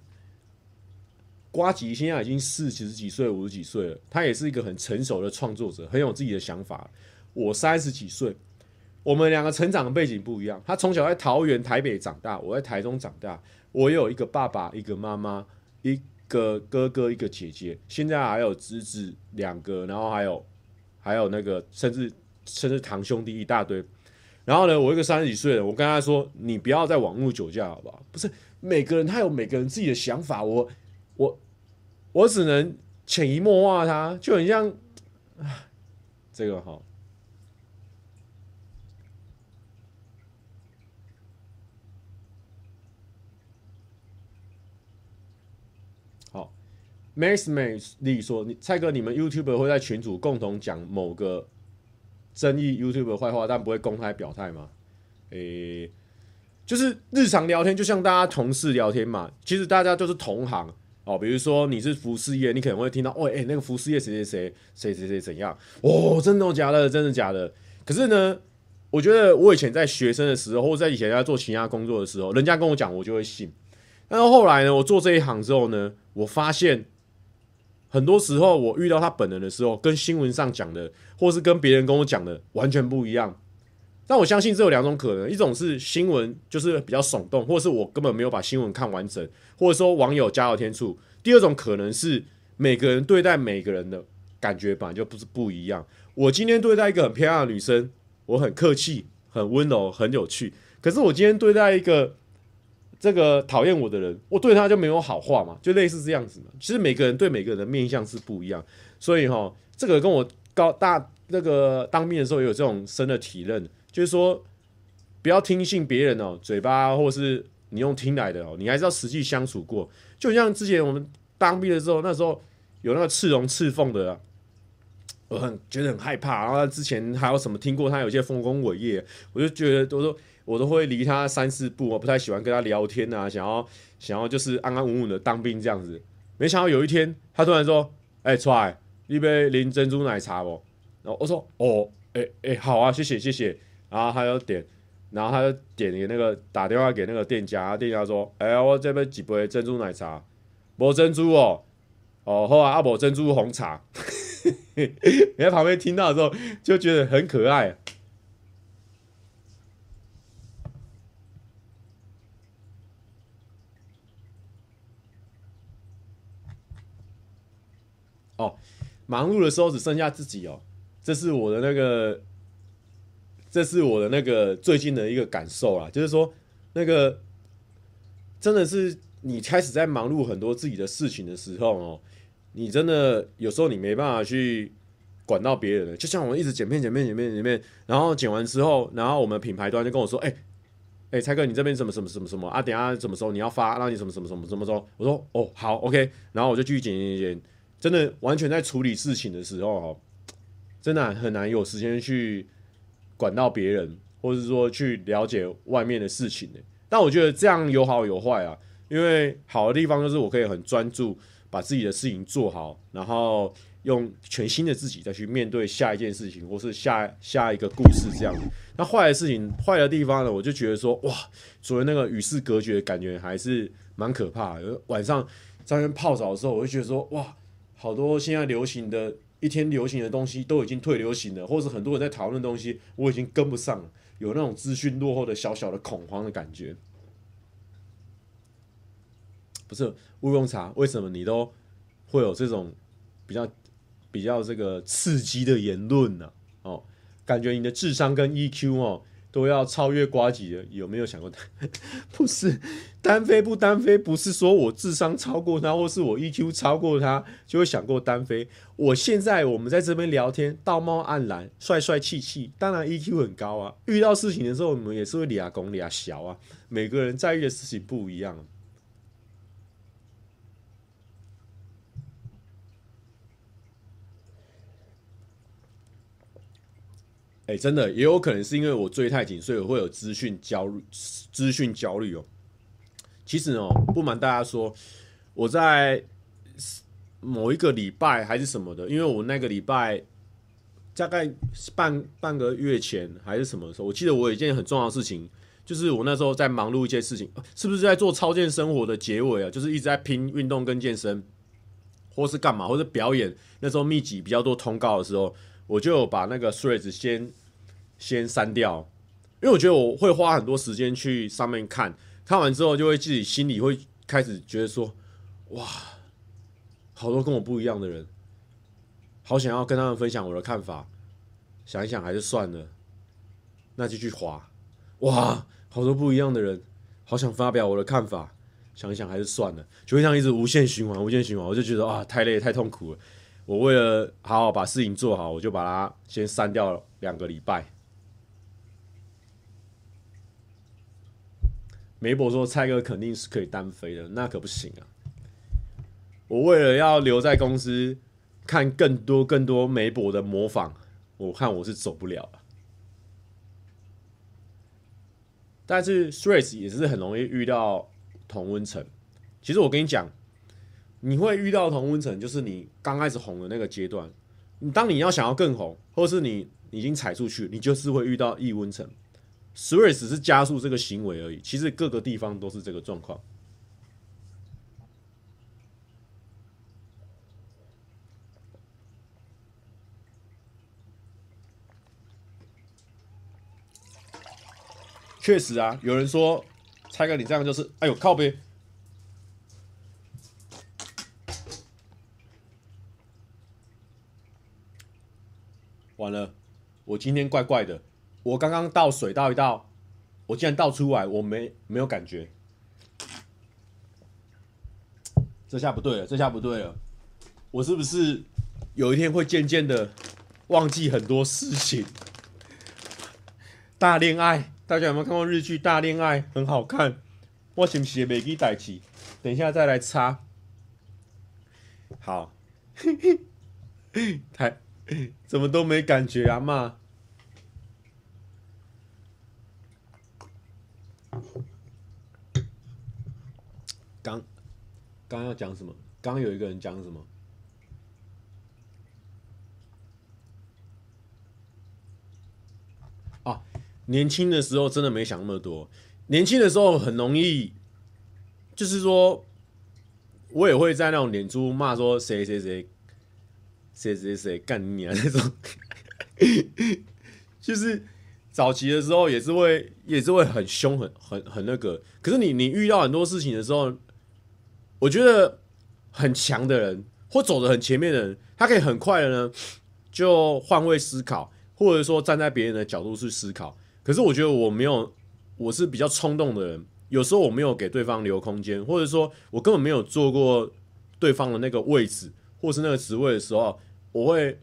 瓜吉现在已经四十几岁、五十几岁了，他也是一个很成熟的创作者，很有自己的想法。我三十几岁，我们两个成长的背景不一样。他从小在桃园、台北长大，我在台中长大。我有一个爸爸，一个妈妈，一个哥哥，一个姐姐，现在还有侄子两个，然后还有还有那个，甚至甚至堂兄弟一大堆。然后呢，我一个三十几岁的，我跟他说：“你不要再网络酒驾，好不好？”不是每个人他有每个人自己的想法，我我我只能潜移默化他，就很像，这个哈，好，Max Max 丽说：“你蔡哥，你们 YouTube 会在群组共同讲某个。”争议 YouTube 的坏话，但不会公开表态吗？诶、就是日常聊天，就像大家同事聊天嘛。其实大家都是同行哦。比如说你是服饰业，你可能会听到，哦，诶、那个服饰业谁谁谁谁谁谁怎样？哦，真的假的？真的假的？可是呢，我觉得我以前在学生的时候，或者在以前在做其他工作的时候，人家跟我讲，我就会信。但是后来呢，我做这一行之后呢，我发现。很多时候，我遇到他本人的时候，跟新闻上讲的，或是跟别人跟我讲的完全不一样。但我相信这有两种可能：一种是新闻就是比较耸动，或是我根本没有把新闻看完整，或者说网友加到天醋；第二种可能是每个人对待每个人的感觉本来就不是不一样。我今天对待一个很漂亮的女生，我很客气、很温柔、很有趣；可是我今天对待一个这个讨厌我的人，我对他就没有好话嘛，就类似这样子嘛。其实每个人对每个人的面相是不一样，所以哈，这个跟我高大那个当兵的时候也有这种深的体认，就是说不要听信别人哦，嘴巴或是你用听来的哦，你还是要实际相处过。就像之前我们当兵的时候，那时候有那个刺龙刺凤的，我很觉得很害怕。然后他之前还有什么听过他有些丰功伟业，我就觉得都说。我都会离他三四步，我不太喜欢跟他聊天啊，想要想要就是安安稳稳的当兵这样子。没想到有一天，他突然说：“哎、出来，一杯零珍珠奶茶不？”然后我说：“哦，哎、欸、哎、好啊，谢谢谢谢。”然后他就点，然后他就点给那个打电话给那个店家，店家说：“哎、我这边几杯珍珠奶茶，无珍珠哦，哦，好啊，阿伯珍珠红茶。” <laughs> 你在旁边听到的时候就觉得很可爱。哦，忙碌的时候只剩下自己哦，这是我的那个，这是我的那个最近的一个感受啊，就是说，那个真的是你开始在忙碌很多自己的事情的时候哦，你真的有时候你没办法去管到别人了，就像我一直剪片、剪片、剪片、剪片，然后剪完之后，然后我们品牌端就跟我说，哎、欸，哎、欸，蔡哥，你这边什么什么什么什么啊？等下什么时候你要发？让你什么什么什么什么时候？我说，哦，好，OK，然后我就继续剪剪剪。真的完全在处理事情的时候，哦，真的很难有时间去管到别人，或者是说去了解外面的事情呢。但我觉得这样有好有坏啊，因为好的地方就是我可以很专注把自己的事情做好，然后用全新的自己再去面对下一件事情，或是下下一个故事这样。那坏的事情，坏的地方呢，我就觉得说，哇，所谓那个与世隔绝的感觉还是蛮可怕的。晚上在那边泡澡的时候，我就觉得说，哇。好多现在流行的一天流行的东西都已经退流行了，或者很多人在讨论的东西，我已经跟不上了，有那种资讯落后的小小的恐慌的感觉。不是乌龙茶，为什么你都会有这种比较比较这个刺激的言论呢？哦，感觉你的智商跟 EQ 哦。都要超越瓜吉的，有没有想过？<laughs> 不是单飞不单飞，不是说我智商超过他，或是我 EQ 超过他，就会想过单飞。我现在我们在这边聊天，道貌岸然，帅帅气气，当然 EQ 很高啊。遇到事情的时候，我们也是会俩拱俩小啊。每个人在意的事情不一样。哎、真的也有可能是因为我追太紧，所以我会有资讯焦虑。资讯焦虑哦。其实哦，不瞒大家说，我在某一个礼拜还是什么的，因为我那个礼拜大概半半个月前还是什么时候，我记得我有一件很重要的事情，就是我那时候在忙碌一些事情，是不是在做超健生活的结尾啊？就是一直在拼运动跟健身，或是干嘛，或是表演。那时候密集比较多通告的时候，我就把那个 Threads 先先删掉，因为我觉得我会花很多时间去上面看，看完之后就会自己心里会开始觉得说，哇。好多跟我不一样的人，好想要跟他们分享我的看法，想一想还是算了，那就去滑。哇，好多不一样的人，好想发表我的看法，想一想还是算了，就会这样一直无限循环，无限循环，我就觉得啊，太累太痛苦了。我为了好好把事情做好，我就把它先删掉了两个礼拜。梅博说蔡哥肯定是可以单飞的，那可不行啊。我为了要留在公司看更多更多梅博的模仿，我看我是走不了了。但是 stress 也是很容易遇到同温层。其实我跟你讲，你会遇到同温层，就是你刚开始红的那个阶段。你当你要想要更红，或是你已经踩出去，你就是会遇到异温层。Threads 是加速这个行为而已，其实各个地方都是这个状况。确实啊，有人说蔡哥你这样就是，哎呦靠呗，完了，我今天怪怪的，我刚刚倒水倒一倒，我竟然倒出来，我没没有感觉，这下不对了，这下不对了，我是不是有一天会渐渐的忘记很多事情？大恋爱。大家有没有看过日剧《大恋爱》？很好看。我是不是也没记代志？等一下再来擦。好，<laughs> 太怎么都没感觉啊嘛？刚刚要讲什么？刚有一个人讲什么？啊。年轻的时候真的没想那么多，年轻的时候很容易，就是说，我也会在那种脸书骂说谁谁谁，谁谁谁干你啊 <laughs> 那种，<laughs> 就是早期的时候也是会也是会很凶很很很那个，可是你你遇到很多事情的时候，我觉得很强的人或走得很前面的人，他可以很快的呢就换位思考，或者说站在别人的角度去思考。可是我觉得我没有，我是比较冲动的人，有时候我没有给对方留空间，或者说我根本没有做过对方的那个位置，或是那个职位的时候，我会，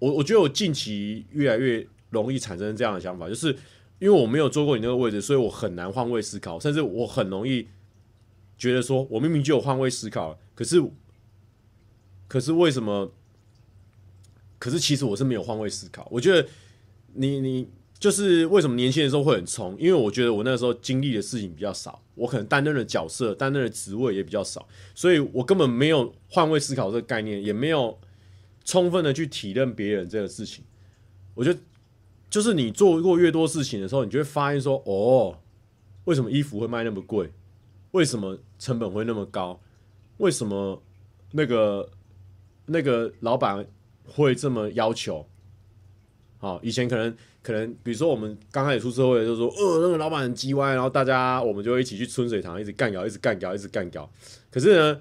我我觉得我近期越来越容易产生这样的想法，就是因为我没有做过你那个位置，所以我很难换位思考，甚至我很容易觉得说我明明就有换位思考，可是，可是为什么？可是其实我是没有换位思考，我觉得你你。就是为什么年轻的时候会很冲？因为我觉得我那时候经历的事情比较少，我可能担任的角色、担任的职位也比较少，所以我根本没有换位思考这个概念，也没有充分的去体认别人这个事情。我觉得，就是你做过越多事情的时候，你就会发现说：哦，为什么衣服会卖那么贵？为什么成本会那么高？为什么那个那个老板会这么要求？好，以前可能。可能比如说我们刚开始出社会，就说，呃，那个老板很鸡歪，然后大家我们就一起去春水堂，一直干搞，一直干搞，一直干搞。可是呢，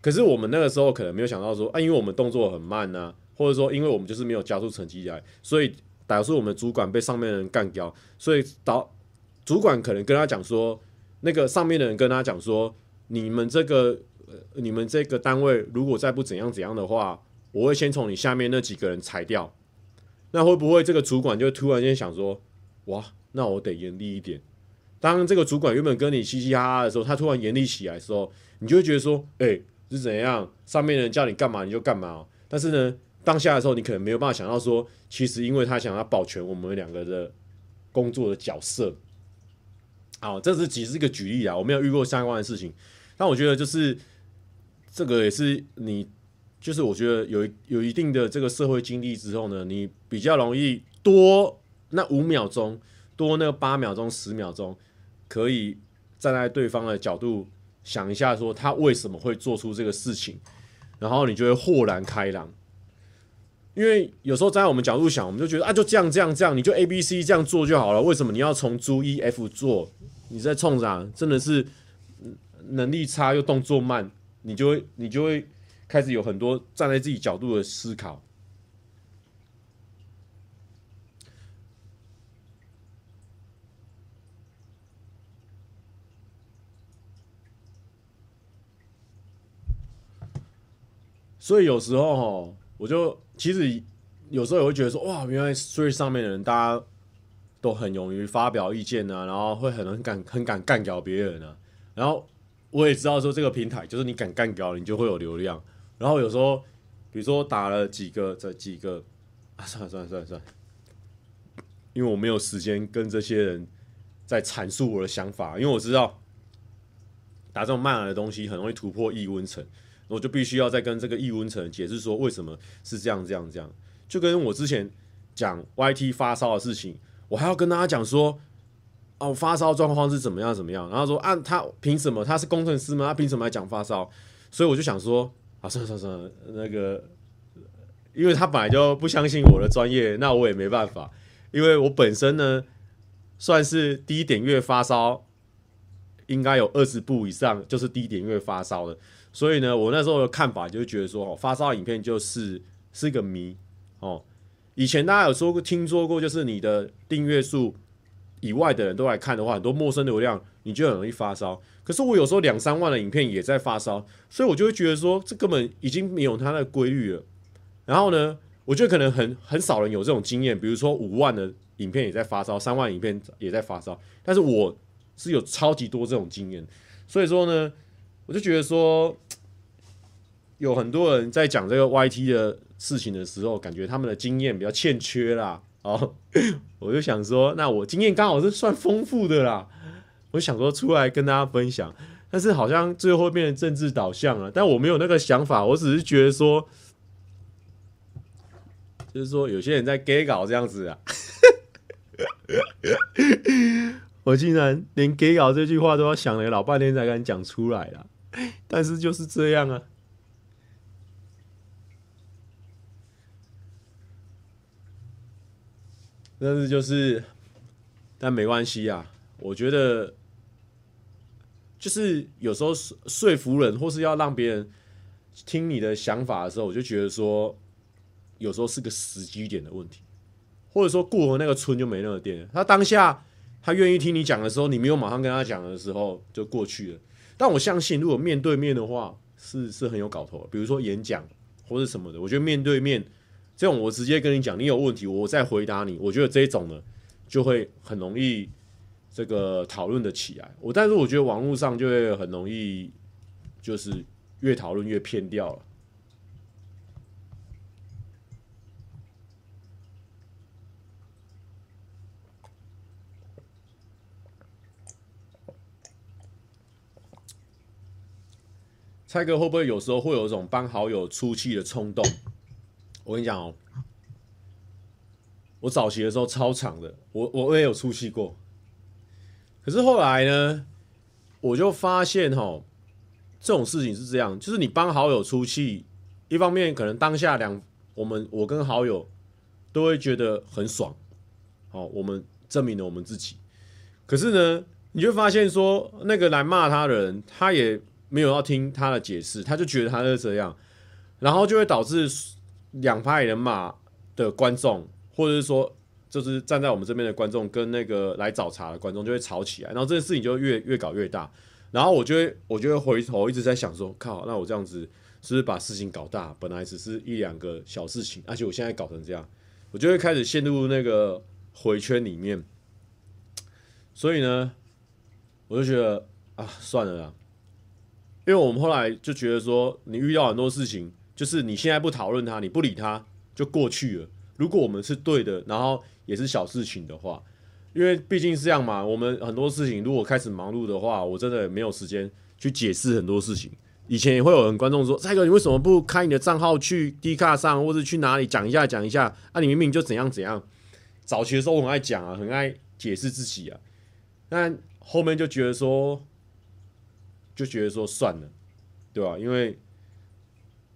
可是我们那个时候可能没有想到说，啊，因为我们动作很慢呐、或者说因为我们就是没有加速成绩来，所以导致我们主管被上面的人干掉，所以导主管可能跟他讲说，那个上面的人跟他讲说，你们这个呃你们这个单位如果再不怎样怎样的话，我会先从你下面那几个人裁掉。那会不会这个主管就突然间想说，哇，那我得严厉一点。当这个主管原本跟你嘻嘻哈哈的时候，他突然严厉起来的时候，你就会觉得说，哎、是怎样？上面的人叫你干嘛你就干嘛。但是呢，当下的时候你可能没有办法想到说，其实因为他想要保全我们两个的工作的角色。好，这是只是一个举例啊，我没有遇过相关的事情。但我觉得就是这个也是你就是我觉得有有一定的这个社会经历之后呢，你比较容易多那五秒钟，多那八秒钟、十秒钟，可以站在对方的角度想一下，说他为什么会做出这个事情，然后你就会豁然开朗。因为有时候站在我们角度想，我们就觉得啊，就这样这样这样，你就 A B C 这样做就好了。为什么你要从 D E F 做？你在冲啥？真的是能力差又动作慢，你就会你就会开始有很多站在自己角度的思考。所以有时候哈，我就。其实有时候也会觉得说，哇，原来 Threads 上面的人，大家都很勇于发表意见啊，然后会很很敢很敢干掉别人啊。然后我也知道说，这个平台就是你敢干掉，你就会有流量。然后有时候，比如说打了几个，这几个啊，算了算了算了算了，因为我没有时间跟这些人在阐述我的想法，因为我知道打这种慢来的东西很容易突破易温层。我就必须要再跟这个易文成解释说，为什么是这样这样这样，就跟我之前讲 YT 发烧的事情，我还要跟大家讲说，哦，发烧状况是怎么样怎么样，然后说啊，他凭什么他是工程师吗？他凭什么来讲发烧？所以我就想说，啊，算了算了算了，那个，因为他本来就不相信我的专业，那我也没办法，因为我本身呢，算是低点月发烧，应该有二十步以上，就是低点月发烧的。所以呢，我那时候的看法就是觉得说，哦，发烧影片就是是一个谜哦。以前大家有说过、听说过，就是你的订阅数以外的人都来看的话，很多陌生流量，你就很容易发烧。可是我有时候两三万的影片也在发烧，所以我就会觉得说，这根本已经没有它的规律了。然后呢，我觉得可能很很少人有这种经验，比如说五万的影片也在发烧，三万影片也在发烧，但是我是有超级多这种经验，所以说呢。我就觉得说，有很多人在讲这个 YT 的事情的时候，感觉他们的经验比较欠缺啦。哦，<laughs> 我就想说，那我经验刚好是算丰富的啦。我想说出来跟大家分享，但是好像最后变成政治导向了。但我没有那个想法，我只是觉得说，就是说有些人在给稿这样子啊。<laughs> 我竟然连给稿这句话都要想了老半天才敢讲出来了。但是就是这样啊，但是就是，但没关系啊。我觉得，就是有时候说服人，或是要让别人听你的想法的时候，我就觉得说，有时候是个时机点的问题，或者说过了那个村就没那个店。他当下他愿意听你讲的时候，你没有马上跟他讲的时候，就过去了。但我相信，如果面对面的话，是是很有搞头。比如说演讲或者什么的，我觉得面对面这种，我直接跟你讲，你有问题，我再回答你。我觉得这种呢，就会很容易这个讨论的起来。我但是我觉得网络上就会很容易，就是越讨论越偏掉了。蔡哥会不会有时候会有一种帮好友出气的冲动？我跟你讲哦，我早期的时候超长的，我我也有出气过。可是后来呢，我就发现哈，这种事情是这样，就是你帮好友出气，一方面可能当下两我们我跟好友都会觉得很爽，好，我们证明了我们自己。可是呢，你就发现说，那个来骂他的人，他也。没有要听他的解释，他就觉得他是这样，然后就会导致两派人马的观众，或者是说就是站在我们这边的观众跟那个来找茬的观众就会吵起来，然后这件事情就越越搞越大，然后我就会我就会回头一直在想说，靠，那我这样子是不是把事情搞大？本来只是一两个小事情，而且我现在搞成这样，我就会开始陷入那个回圈里面，所以呢，我就觉得啊，算了啦。因为我们后来就觉得说，你遇到很多事情，就是你现在不讨论他，你不理他，就过去了。如果我们是对的，然后也是小事情的话，因为毕竟是这样嘛。我们很多事情如果开始忙碌的话，我真的没有时间去解释很多事情。以前也会有人观众说：“蔡哥，你为什么不开你的账号去 D 卡上，或者去哪里讲一下讲一下？啊，你明明就怎样怎样。”早期的时候我很爱讲啊，很爱解释自己啊，但后面就觉得说，就觉得说算了，对吧？因为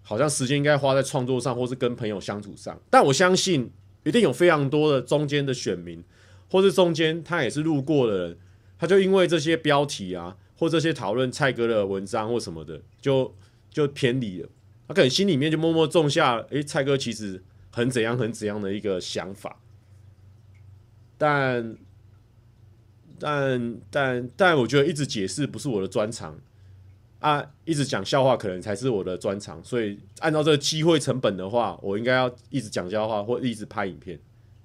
好像时间应该花在创作上，或是跟朋友相处上。但我相信一定有非常多的中间的选民，或是中间他也是路过的人，他就因为这些标题啊。或这些讨论蔡哥的文章或什么的，就就偏离了。他可能心里面就默默种下，诶，蔡哥其实很怎样很怎样的一个想法。但但但但，我觉得一直解释不是我的专长啊，一直讲笑话可能才是我的专长。所以按照这个机会成本的话，我应该要一直讲笑话或一直拍影片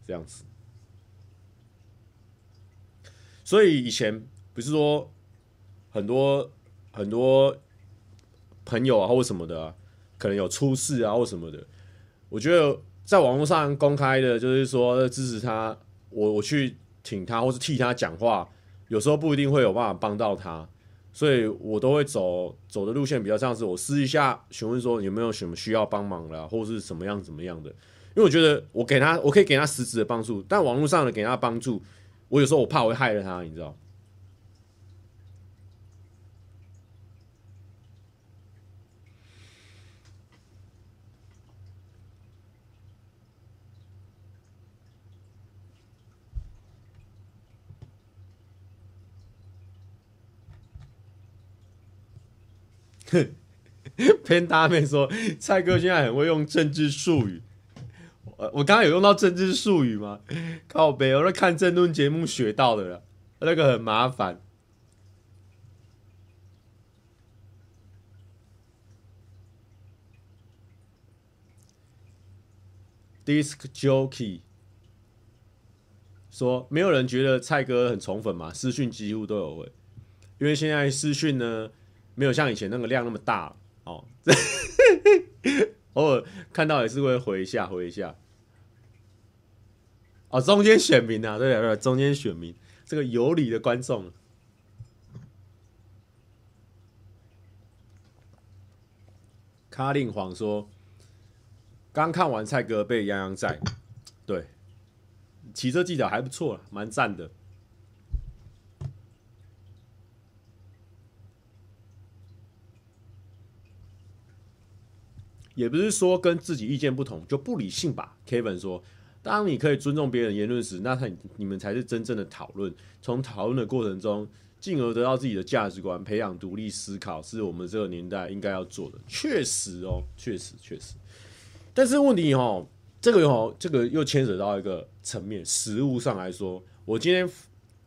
这样子。所以以前不是说。很多很多朋友啊，或什么的、可能有出事啊，或什么的。我觉得在网络上公开的，就是说支持他，我我去挺他，或是替他讲话，有时候不一定会有办法帮到他，所以我都会走走的路线比较像是我试一下询问说有没有什么需要帮忙的，或是什么样怎么样的。因为我觉得我给他，我可以给他实质的帮助，但网络上的给他帮助，我有时候我怕我会害了他，你知道。<laughs> 偏大妹说：“蔡哥现在很会用政治术语。我我刚刚有用到政治术语吗？靠北，我在看政论节目学到的了，那个很麻烦。Disc Jockey 说：没有人觉得蔡哥很宠粉吗？私讯几乎都有回，因为现在私讯呢。”没有像以前那个量那么大哦，<laughs> 偶尔看到也是会回一下回一下。哦，中间选民啊，对对对，中间选民，这个有理的观众。卡令黄说，刚看完蔡哥被洋洋在，对，骑车技巧还不错，蛮赞的。也不是说跟自己意见不同就不理性吧？Kevin 说，当你可以尊重别人言论时，那他你们才是真正的讨论。从讨论的过程中，进而得到自己的价值观，培养独立思考，是我们这个年代应该要做的。确实哦，确实确实。但是问题哦，这个哦，这个又牵扯到一个层面，实物上来说，我今天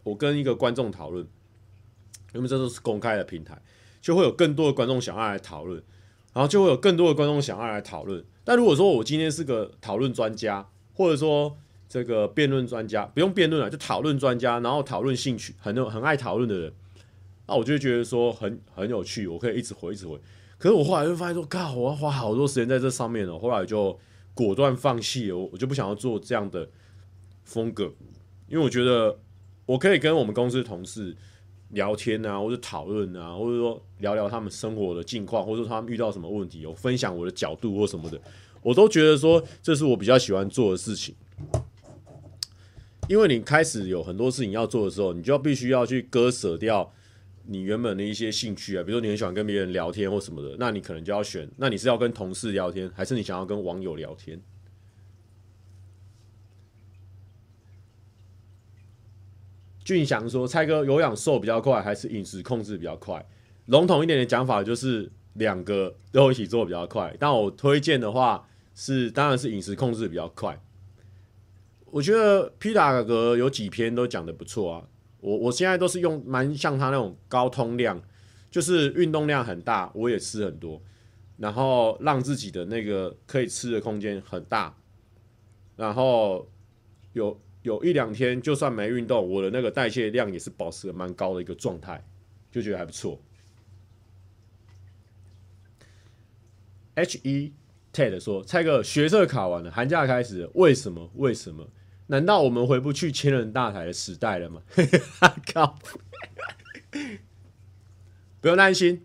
我跟一个观众讨论，因为这都是公开的平台，就会有更多的观众想要来讨论。然后就会有更多的观众想要来讨论。但如果说我今天是个讨论专家，或者说这个辩论专家，不用辩论了，就讨论专家，然后讨论兴趣很很爱讨论的人，那我就觉得说很很有趣，我可以一直回一直回。可是我后来就发现说，靠，我要花好多时间在这上面了。后来就果断放弃了，我就不想要做这样的风格，因为我觉得我可以跟我们公司的同事。聊天啊，或者讨论啊，或者说聊聊他们生活的近况，或者说他们遇到什么问题，我分享我的角度或什么的，我都觉得说这是我比较喜欢做的事情。因为你开始有很多事情要做的时候，你就要必须要去割舍掉你原本的一些兴趣啊，比如说你很喜欢跟别人聊天或什么的，那你可能就要选，那你是要跟同事聊天，还是你想要跟网友聊天？俊祥说：“蔡哥有氧瘦比较快，还是饮食控制比较快？笼统一点的讲法就是两个都一起做比较快。但我推荐的话是，当然是饮食控制比较快。我觉得皮塔哥有几篇都讲得不错啊。我我现在都是用蛮像他那种高通量，就是运动量很大，我也吃很多，然后让自己的那个可以吃的空间很大，然后有。”有一两天就算没运动，我的那个代谢量也是保持的蛮高的一个状态，就觉得还不错。H E Ted 说：“蔡哥，学测考完了，寒假开始，为什么？为什么？难道我们回不去千人大台的时代了吗？”哈 <laughs> 靠！不用担心，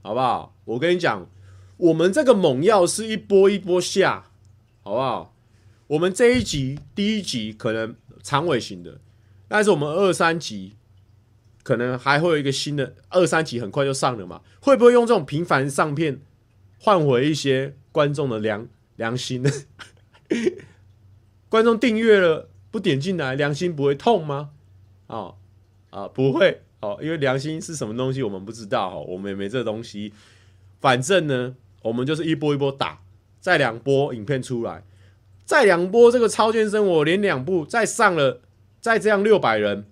好不好？我跟你讲，我们这个猛药是一波一波下，好不好？我们这一集第一集可能长尾型的，但是我们二三集可能还会有一个新的二三集，很快就上了嘛？会不会用这种频繁上片换回一些观众的良良心呢？<laughs> 观众订阅了不点进来，良心不会痛吗？啊、哦、啊，不会哦，因为良心是什么东西，我们不知道哦，我们也没这东西。反正呢，我们就是一波一波打，再两波影片出来，再两波这个超健身，我连两部再上了，再这样六百人，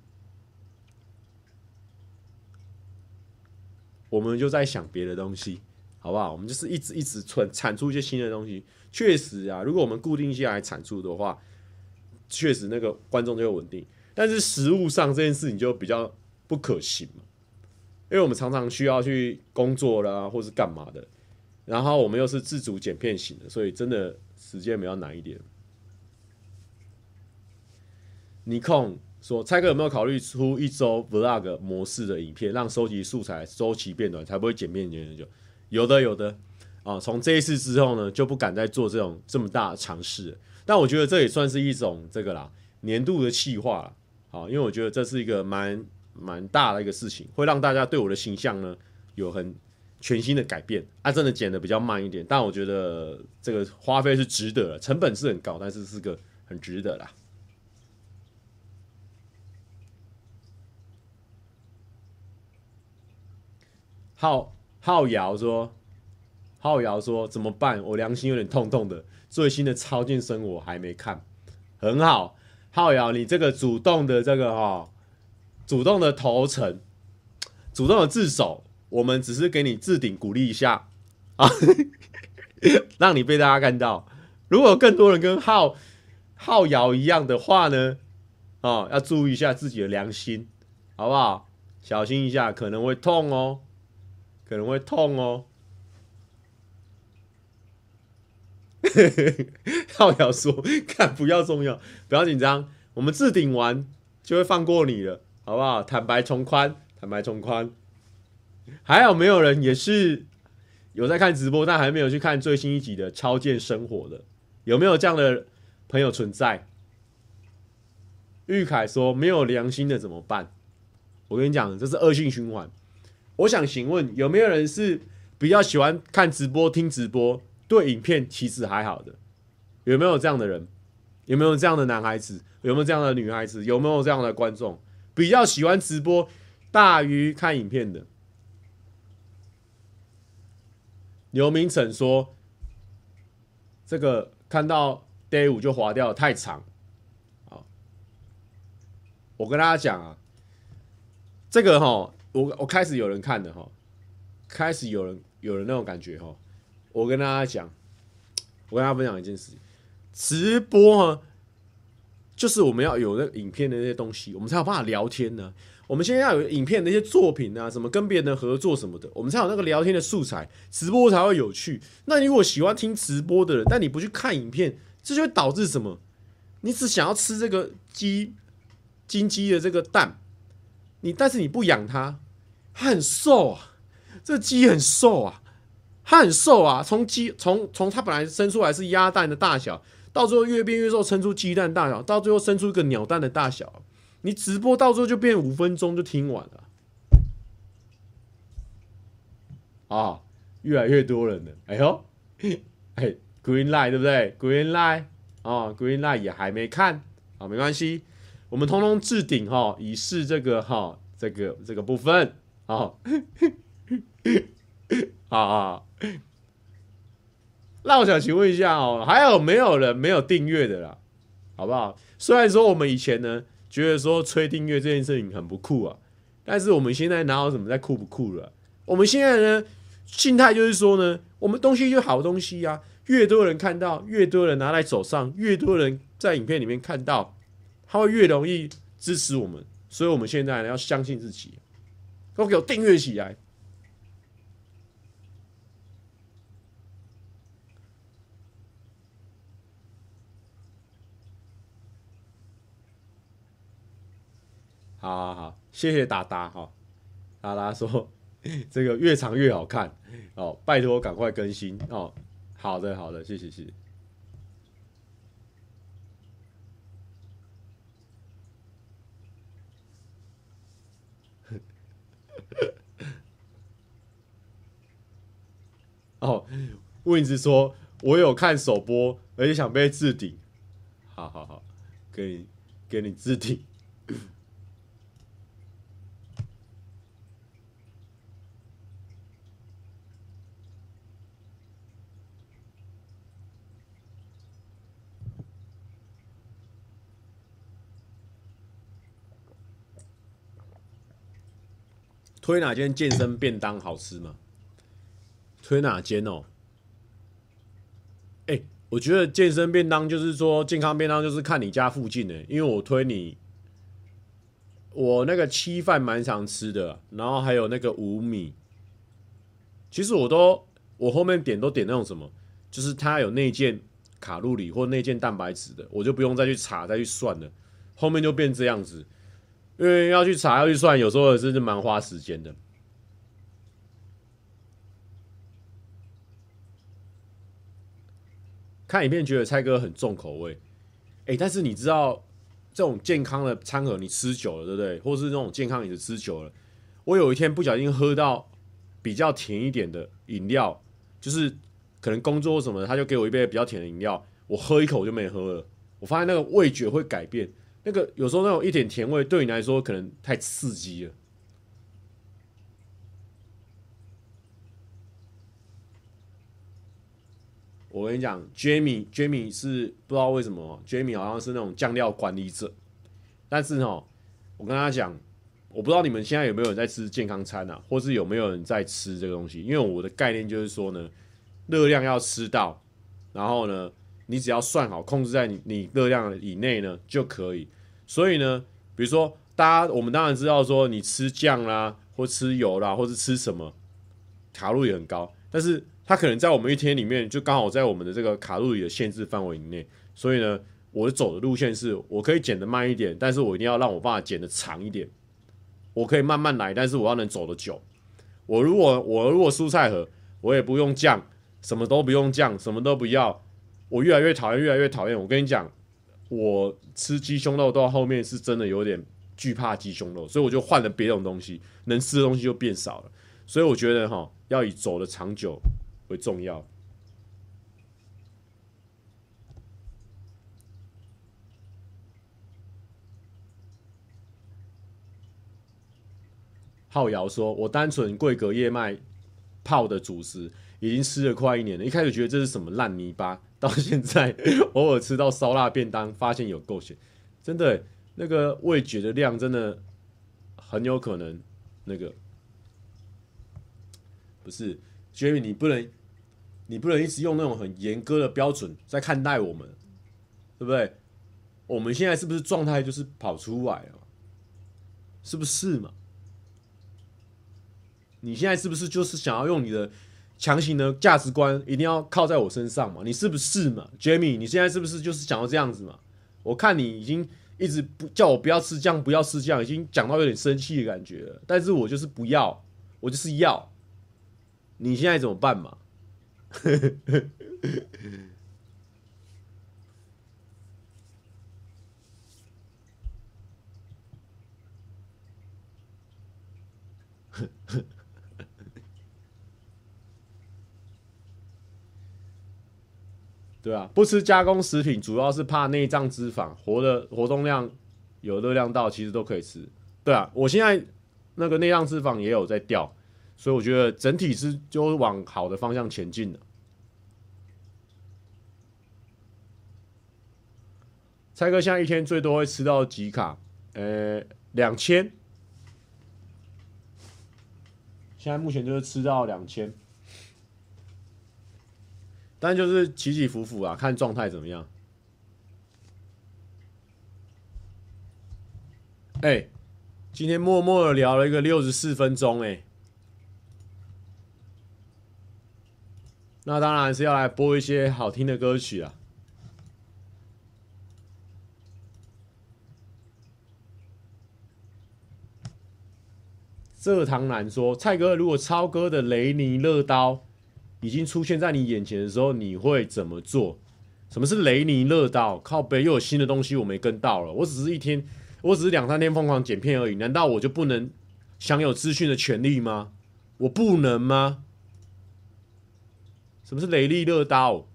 我们就在想别的东西，好不好？我们就是一直一直存产出一些新的东西。确实啊，如果我们固定下来产出的话，确实那个观众就会稳定。但是实物上这件事情就比较不可行嘛，因为我们常常需要去工作啦，或是干嘛的，然后我们又是自主剪片型的，所以真的时间比较难一点。尼控说：“蔡哥有没有考虑出一周 vlog 模式的影片，让收集素材周期变短，才不会剪片剪很久？”有的，有的啊。从这一次之后呢，就不敢再做这种这么大的尝试。但我觉得这也算是一种这个啦，年度的企划啦。好，因为我觉得这是一个蛮蛮大的一个事情，会让大家对我的形象呢有很全新的改变。啊，真的剪得比较慢一点，但我觉得这个花费是值得的，成本是很高，但是是个很值得啦。浩浩瑶说，浩瑶说怎么办？我良心有点痛痛的，最新的超健生我还没看，很好。浩瑶，你这个主动的这个哈、主动的投诚，主动的自首，我们只是给你置顶鼓励一下啊，<laughs> 让你被大家看到。如果更多人跟浩浩瑶一样的话呢，啊，要注意一下自己的良心，好不好？小心一下，可能会痛哦，可能会痛哦。<laughs> 浩瑶说：“看，不要重要，不要紧张，我们置顶完就会放过你了，好不好？坦白从宽，坦白从宽。还有没有人也是有在看直播，但还没有去看最新一集的《超健生活》的？有没有这样的朋友存在？”玉凯说：“没有良心的怎么办？”我跟你讲，这是恶性循环。我想询问，有没有人是比较喜欢看直播、听直播？对影片其实还好的，有没有这样的人？有没有这样的男孩子？有没有这样的女孩子？有没有这样的观众？比较喜欢直播大于看影片的？刘明成说：“这个看到 day 五就划掉，太长。”好，我跟大家讲啊，这个哈，我我开始有人看的哈，开始有人有人那种感觉哈。我跟大家讲，我跟大家分享一件事情，直播啊，就是我们要有那个影片的那些东西，我们才有办法聊天呢。我们现在要有影片的一些作品啊，什么跟别人的合作什么的，我们才有那个聊天的素材，直播才会有趣。那如果喜欢听直播的人，但你不去看影片，这就会导致什么？你只想要吃这个鸡金鸡的这个蛋，你但是你不养它，它很瘦啊，这鸡很瘦啊。它很瘦啊，从鸡从从它本来生出来是鸭蛋的大小，到最后越变越瘦，生出鸡蛋大小，到最后生出一个鸟蛋的大小。你直播到最后就变五分钟就听完了。啊，越来越多人了。哎呦，<laughs> 哎，Green Light 对不对？Green Light 啊，Green Light 也还没看啊，没关系，我们通通置顶哈，以示这个哈，这个这个部分啊。<laughs> 啊啊！那我想请问一下哦，还有没有人没有订阅的啦？好不好？虽然说我们以前呢觉得说催订阅这件事情很不酷啊，但是我们现在哪有什么在酷不酷了？我们现在呢心态就是说呢，我们东西就好东西啊，越多人看到，越多人拿来手上，越多人在影片里面看到，他会越容易支持我们。所以我们现在呢要相信自己，都给我订阅起来。好好好，谢谢达达哈。达达说这个越长越好看哦，拜托赶快更新哦。好的，好的，谢谢，谢谢。哦，Wins 说，我有看首播，而且想被置顶。好好好，给你，给你置顶。推哪间健身便当好吃吗？推哪间哦？哎、我觉得健身便当就是说健康便当就是看你家附近的，因为我推你，我那个七饭蛮常吃的，然后还有那个五米，其实我都我后面点都点那种什么，就是它有内建卡路里或内建蛋白质的，我就不用再去查再去算了，后面就变这样子。因为要去查要去算，有时候也是蛮花时间的。看影片觉得蔡哥很重口味，哎，但是你知道这种健康的餐盒你吃久了，对不对？或是那种健康饮食吃久了，我有一天不小心喝到比较甜一点的饮料，就是可能工作什么的，他就给我一杯比较甜的饮料，我喝一口就没喝了。我发现那个味觉会改变。那个有时候那种一点甜味对你来说可能太刺激了。我跟你讲，Jamie，Jamie 是不知道为什么，Jamie 好像是那种酱料管理者。但是哦，我跟他讲，我不知道你们现在有没有在吃健康餐啊，或是有没有人在吃这个东西？因为我的概念就是说呢，热量要吃到，然后呢。你只要算好，控制在你热量以内呢就可以。所以呢，比如说，大家我们当然知道说，你吃酱啦，或吃油啦，或是吃什么，卡路里很高。但是它可能在我们一天里面，就刚好在我们的这个卡路里的限制范围以内。所以呢，我走的路线是我可以减得慢一点，但是我一定要让我爸减得长一点。我可以慢慢来，但是我要能走得久。我如果我如果蔬菜盒，我也不用酱，什么都不用酱，什么都不要。我越来越讨厌，越来越讨厌。我跟你讲，我吃鸡胸肉到后面是真的有点惧怕鸡胸肉，所以我就换了别种东西，能吃的东西就变少了。所以我觉得哈，要以走的长久为重要。浩瑶说：“我单纯桂格燕麦泡的主食，已经吃了快一年了。一开始觉得这是什么烂泥巴。”到现在，偶尔吃到烧腊便当，发现有够咸，真的，那个味觉的量真的很有可能，那个不是，Jamie，你不能，你不能一直用那种很严格的标准在看待我们，对不对？我们现在是不是状态就是跑出来了？是不是嘛？你现在是不是就是想要用你的？强行的价值观一定要靠在我身上嘛？你是不是嘛，Jamie？你现在是不是就是想要这样子嘛？我看你已经一直不叫我不要吃酱，不要吃酱，已经讲到有点生气的感觉了。但是我就是不要，我就是要。你现在怎么办嘛？<laughs> 对啊，不吃加工食品主要是怕内脏脂肪，活的活动量有热量到，其实都可以吃。对啊，我现在那个内脏脂肪也有在掉，所以我觉得整体是就往好的方向前进的。蔡哥现在一天最多会吃到几卡？呃，两千。现在目前就是吃到两千。但就是起起伏伏啊，看状态怎么样。哎、今天默默的聊了一个六十四分钟，哎，那当然是要来播一些好听的歌曲啊。蔗糖男说：“蔡哥，如果超哥的雷尼乐刀已经出现在你眼前的时候，你会怎么做？什么是雷尼乐道？靠北又有新的东西我没跟到了。我只是一天，我只是两三天疯狂剪片而已。难道我就不能享有资讯的权利吗？我不能吗？什么是雷利乐刀？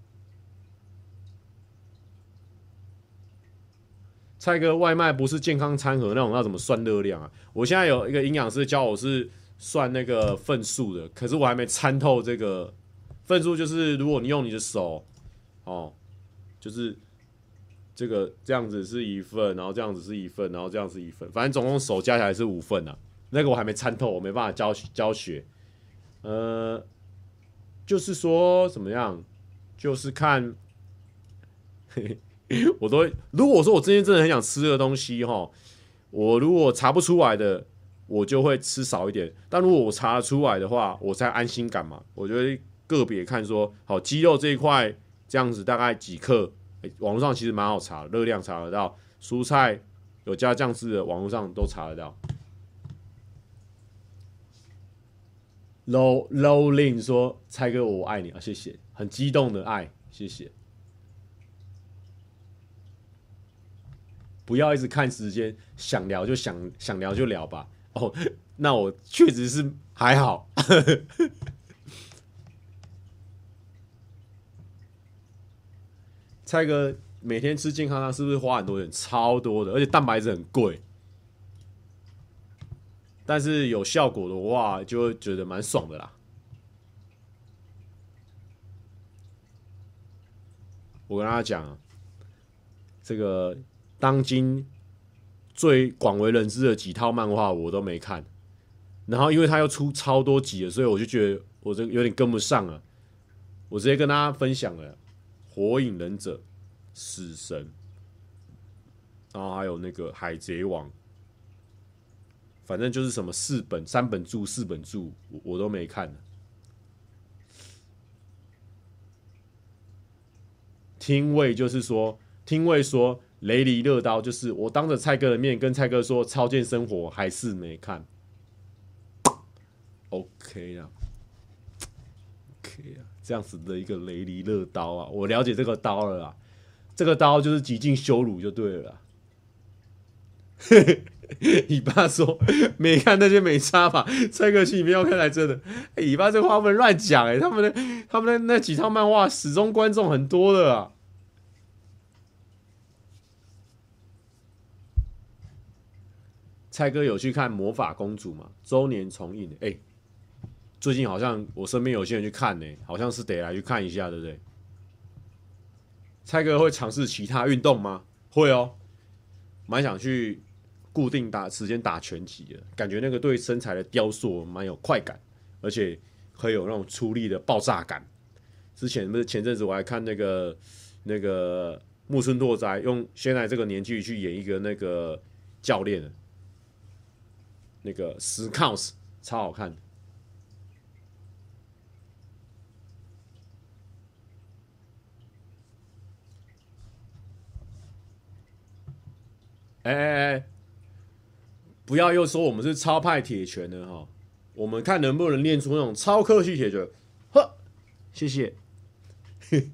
蔡哥，外卖不是健康餐盒那种，要怎么算热量啊？我现在有一个营养师教我是算那个份数的，可是我还没参透这个份数，就是如果你用你的手，哦，就是这个这样子是一份，然后这样子是一份，然后这样是一份，反正总共手加起来是五份啊。那个我还没参透，我没办法教教学。呃，就是说怎么样，就是看。嘿 <laughs> 嘿我都，如果说我今天真的很想吃这个东西哈，我如果查不出来的，我就会吃少一点。但如果我查出来的话，我才安心感嘛。我觉得个别看说，好鸡肉这一块这样子大概几克，欸、网络上其实蛮好查，热量查得到。蔬菜有加酱汁的，网络上都查得到。Low Low Lin 说：“蔡哥，我爱你啊，谢谢，很激动的爱，谢谢。”不要一直看时间，想聊就想想聊就聊吧。哦，那我确实是还好。蔡哥每天吃健康餐是不是花很多钱？超多的，而且蛋白质很贵。但是有效果的话，就会觉得蛮爽的啦。我跟大家讲，这个。当今最广为人知的几套漫画我都没看，然后因为他要出超多集了，所以我就觉得我这有点跟不上了。我直接跟大家分享了《火影忍者》《死神》，然后还有那个《海贼王》，反正就是什么四本、三本柱、四本柱，我我都没看。听魏就是说，听魏说。雷尼乐刀就是我当着蔡哥的面跟蔡哥说超健生活还是没看，OK 了，这样子的一个雷尼乐刀啊，我了解这个刀了啦，这个刀就是极尽羞辱就对了啦。<laughs> 你爸说没看那些没差吧？蔡哥心里面要看来真的，你爸这话不能乱讲哎，他们的他们的那几套漫画始终观众很多的啊。蔡哥有去看《魔法公主》吗？周年重映，哎、最近好像我身边有些人去看呢，好像是得来去看一下，对不对？蔡哥会尝试其他运动吗？会哦，蛮想去固定打时间打拳击的，感觉那个对身材的雕塑蛮有快感，而且会有那种出力的爆炸感。之前不是前阵子我还看那个那个木村拓哉用现在这个年纪去演一个那个教练。那个 Scout 超好看，哎哎哎，不要又说我们是超派铁拳的哈，我们看能不能练出那种超科技铁拳。呵，谢谢，<laughs>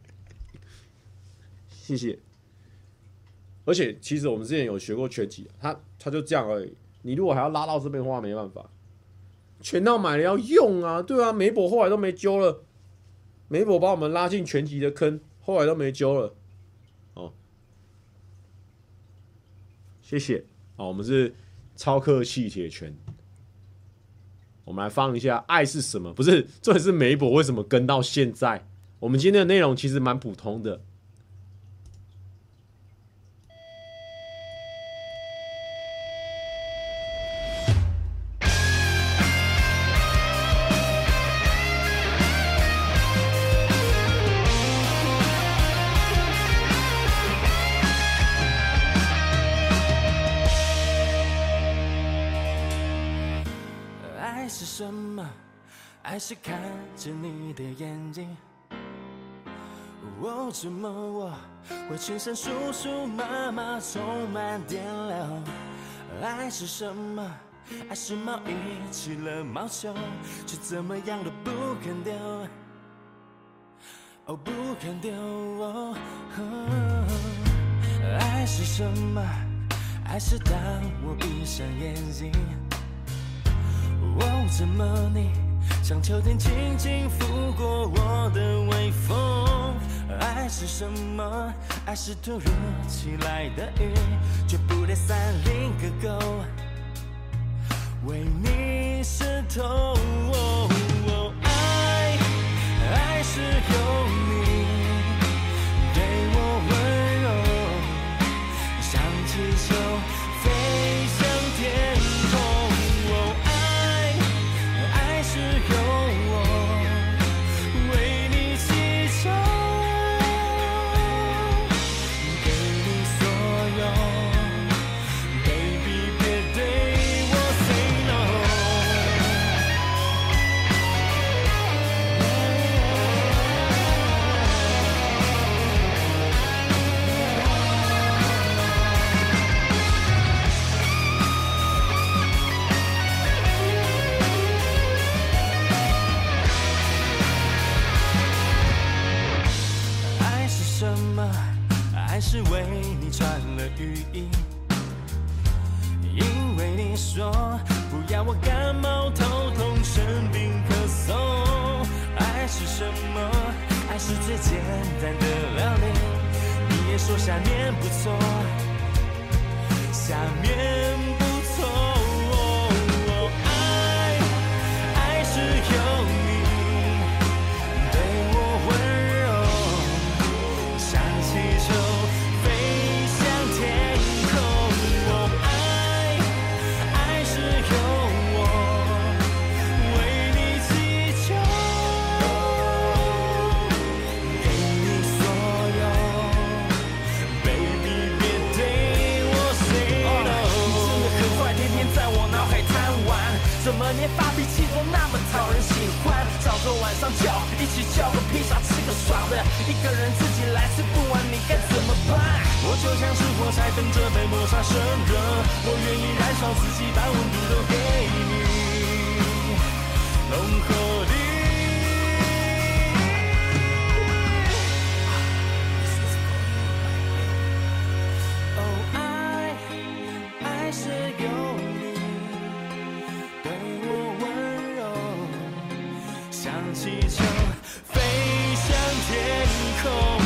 谢谢。而且其实我们之前有学过拳击，他他就这样而已。你如果还要拉到这边的话，没办法，拳套买了要用啊，对啊，梅博后来都没揪了，梅博把我们拉进拳击的坑，后来都没揪了，谢谢，好，我们是超客气铁拳，我们来放一下爱是什么？不是，这是梅博为什么跟到现在？我们今天的内容其实蛮普通的。是看着你的眼睛，哦，怎么我会全身叔叔妈妈充满电流？爱是什么？爱是毛衣起了毛球，却怎么样都不肯丢。哦，不肯丢。哦，爱是什么？爱是当我闭上眼睛，哦，怎么你像秋天轻轻拂过我的微风？爱是什么？爱是突如其来的雨，却不带伞淋个够，为你湿透。哦，爱，爱是永雨衣，因为你说不要我感冒、头痛、生病、咳嗽。爱是什么？爱是最简单的料理，你也说下面不错，下面连发脾气都那么讨人喜欢？早中晚上叫，一起叫个披萨，吃个爽的，一个人自己来吃不完，你该怎么办？我就像是火柴，等着被摩擦生热，我愿意燃烧自己，把温度都给你，浓厚像气球飞向天空。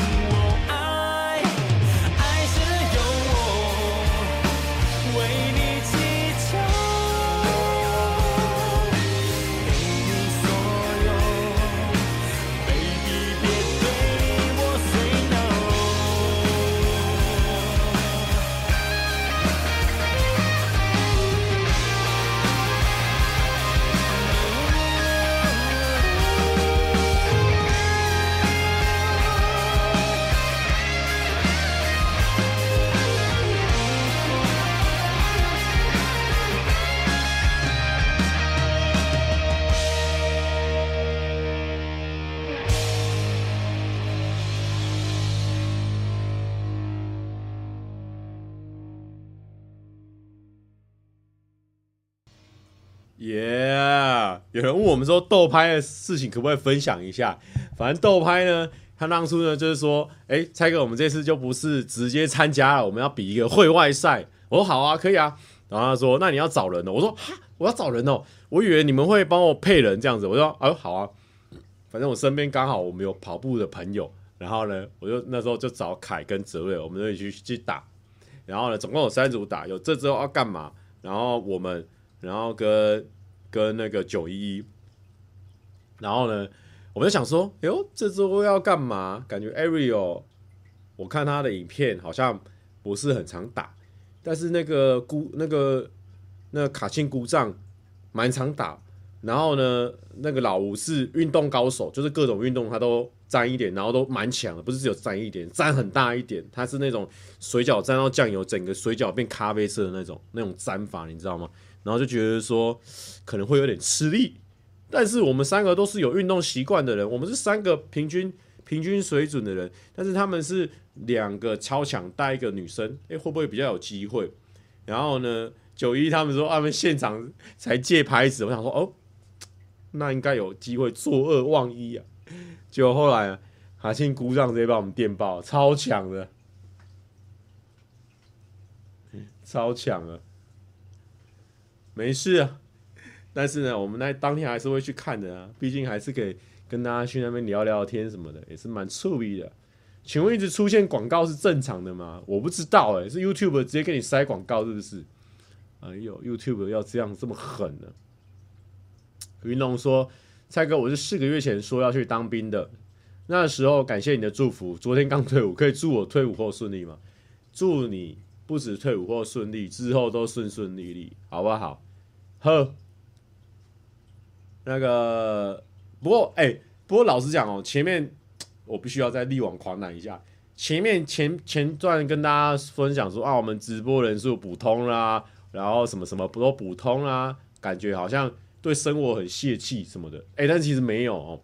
我们说豆拍的事情可不可以分享一下？反正豆拍呢，他当初呢就是说，哎、欸，蔡哥，我们这次就不是直接参加了，我们要比一个会外赛。我说好啊，可以啊。然后他说，那你要找人哦。我说哈，我要找人哦。我以为你们会帮我配人这样子。我说，哎，好啊。反正我身边刚好我们有跑步的朋友，然后呢，我就那时候就找凯跟泽瑞，我们就一起去去打。然后呢，总共有三组打，有这周要干嘛？然后我们。然后跟跟那个九一一，然后呢，我们就想说，哎呦，这周要干嘛？感觉 Ariel，我看他的影片好像不是很常打，但是那个孤那个那个卡钦姑丈蛮常打。然后呢，那个老吴是运动高手，就是各种运动他都沾一点，然后都蛮强的，不是只有沾一点，沾很大一点。他是那种水饺沾到酱油，整个水饺变咖啡色的那种那种沾法，你知道吗？然后就觉得说可能会有点吃力，但是我们三个都是有运动习惯的人，我们是三个平均平均水准的人，但是他们是两个超强带一个女生，诶，会不会比较有机会？然后呢，九一他们说他们现场才借拍子，我想说哦，那应该有机会作恶忘一啊。结果后来哈庆鼓掌直接把我们电爆，超强的，超强了，没事啊。但是呢，我们那当天还是会去看的啊，毕竟还是可以跟大家去那边聊聊天什么的，也是蛮趣味的。请问一直出现广告是正常的吗？我不知道哎、是 YouTube 直接给你塞广告是不是？哎呦，YouTube 要这样这么狠呢？云龙说：“蔡哥，我是四个月前说要去当兵的，那时候感谢你的祝福，昨天刚退伍，可以祝我退伍后顺利吗？祝你不止退伍后顺利，之后都顺顺利利，好不好？呵，那个不过哎、不过老实讲哦，前面。”我必须要再力挽狂澜一下。前面前前段跟大家分享说啊，我们直播人数补通啦，然后什么什么不都补通啦，感觉好像对生活很泄气什么的。哎、欸，但其实没有哦。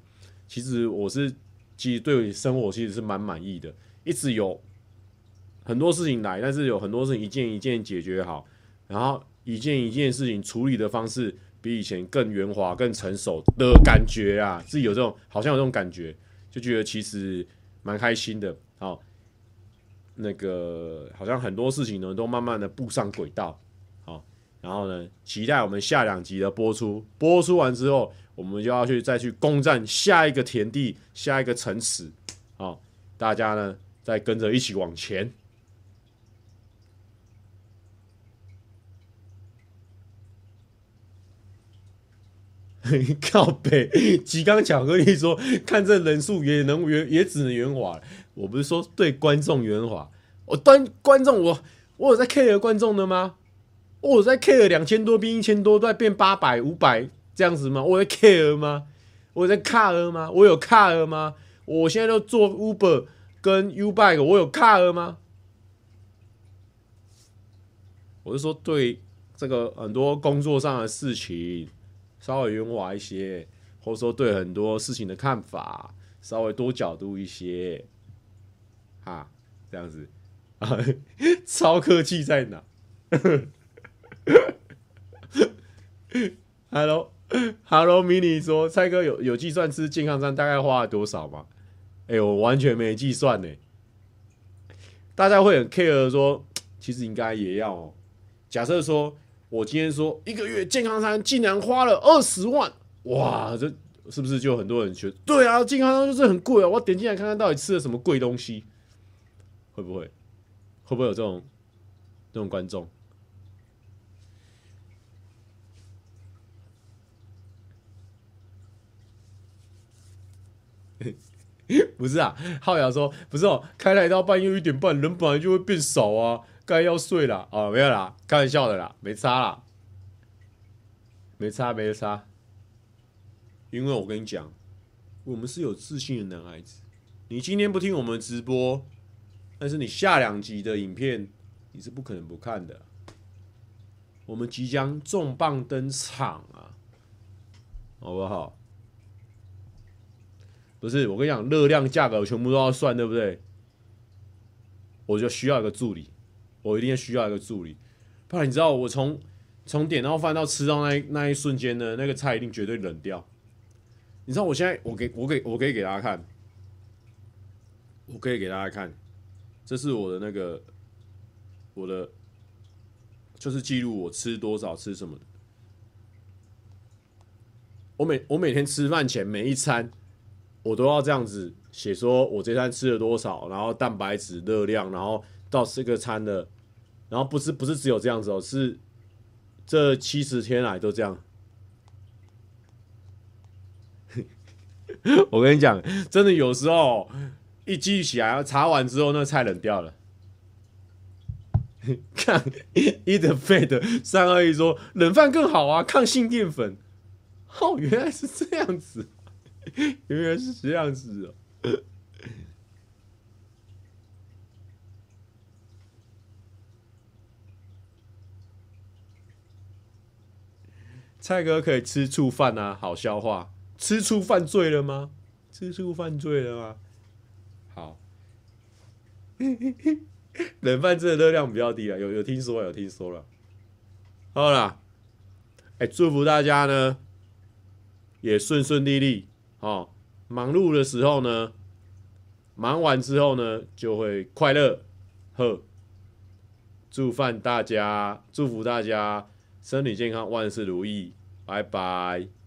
其实我是其实对生活其实是蛮满意的，一直有很多事情来，但是有很多事情一件一件解决好，然后一件一件事情处理的方式比以前更圆滑、更成熟的感觉啊，自己有这种好像有这种感觉。就觉得其实蛮开心的，好，那个好像很多事情呢都慢慢的步上轨道，好，然后呢，期待我们下两集的播出，播出完之后，我们就要去再去攻占下一个田地，下一个城池，好，大家呢再跟着一起往前。<laughs> 靠北，吉冈巧克力说：“看这人数也能圆，也只能圆滑。我不是说对观众圆滑，我端观众，我我有在 care 观众的吗？我有在 care 两千多变一千多，再变八百五百这样子吗？我在 care 吗？我在 care 吗？我有 care 吗？我现在都做 Uber 跟 U-Bike，我有 care 吗？我是说对这个很多工作上的事情。”稍微圆滑一些，或者说对很多事情的看法稍微多角度一些，哈，这样子，啊，<laughs> 超客气在哪？<laughs> Hello，Hello，Mini 说，蔡哥有有计算吃健康餐大概花了多少吗？哎、欸，我完全没计算呢。大家会很 care 说，其实应该也要、假设说。我今天说一个月健康餐竟然花了二十万，哇，这是不是就很多人觉得？对啊，健康餐就是很贵啊！我点进来看看到底吃了什么贵东西，会不会？会不会有这种这种观众？<laughs> 不是啊，浩洋说不是哦，开台到半夜一点半，人本来就会变少啊。该要睡了啊、哦，没有啦，开玩笑的啦，没差啦，没差没差。因为我跟你讲，我们是有自信的男孩子。你今天不听我们直播，但是你下两集的影片，你是不可能不看的。我们即将重磅登场啊，好不好？不是，我跟你讲，热量、价格全部都要算，对不对？我就需要一个助理。我一定需要一个助理，不然你知道我从从点到饭到吃到那那一瞬间呢，那个菜一定绝对冷掉。你知道我现在我给我给我可以给大家看，我可以给大家看，这是我的那个我的就是记录我吃多少吃什么的。我每我每天吃饭前每一餐我都要这样子写，说我这餐吃了多少，然后蛋白质热量，然后。到这个餐的，然后不是不是只有这样子哦，是这七十天来都这样。<laughs> 我跟你讲，真的有时候一记起来，查完之后那菜冷掉了。<laughs> 看，eat fat 三二一说冷饭更好啊，抗性淀粉。哦，原来是这样子，<laughs> 原来是这样子哦。蔡哥可以吃醋饭啊，好消化。吃醋犯罪了吗？吃醋犯罪了吗？好，<laughs> 冷饭真的热量比较低啊，有有听说有听说了。好啦，哎、祝福大家呢，也顺顺利利哦。忙碌的时候呢，忙完之后呢，就会快乐。呵，祝饭大家，祝福大家身体健康，万事如意。拜拜。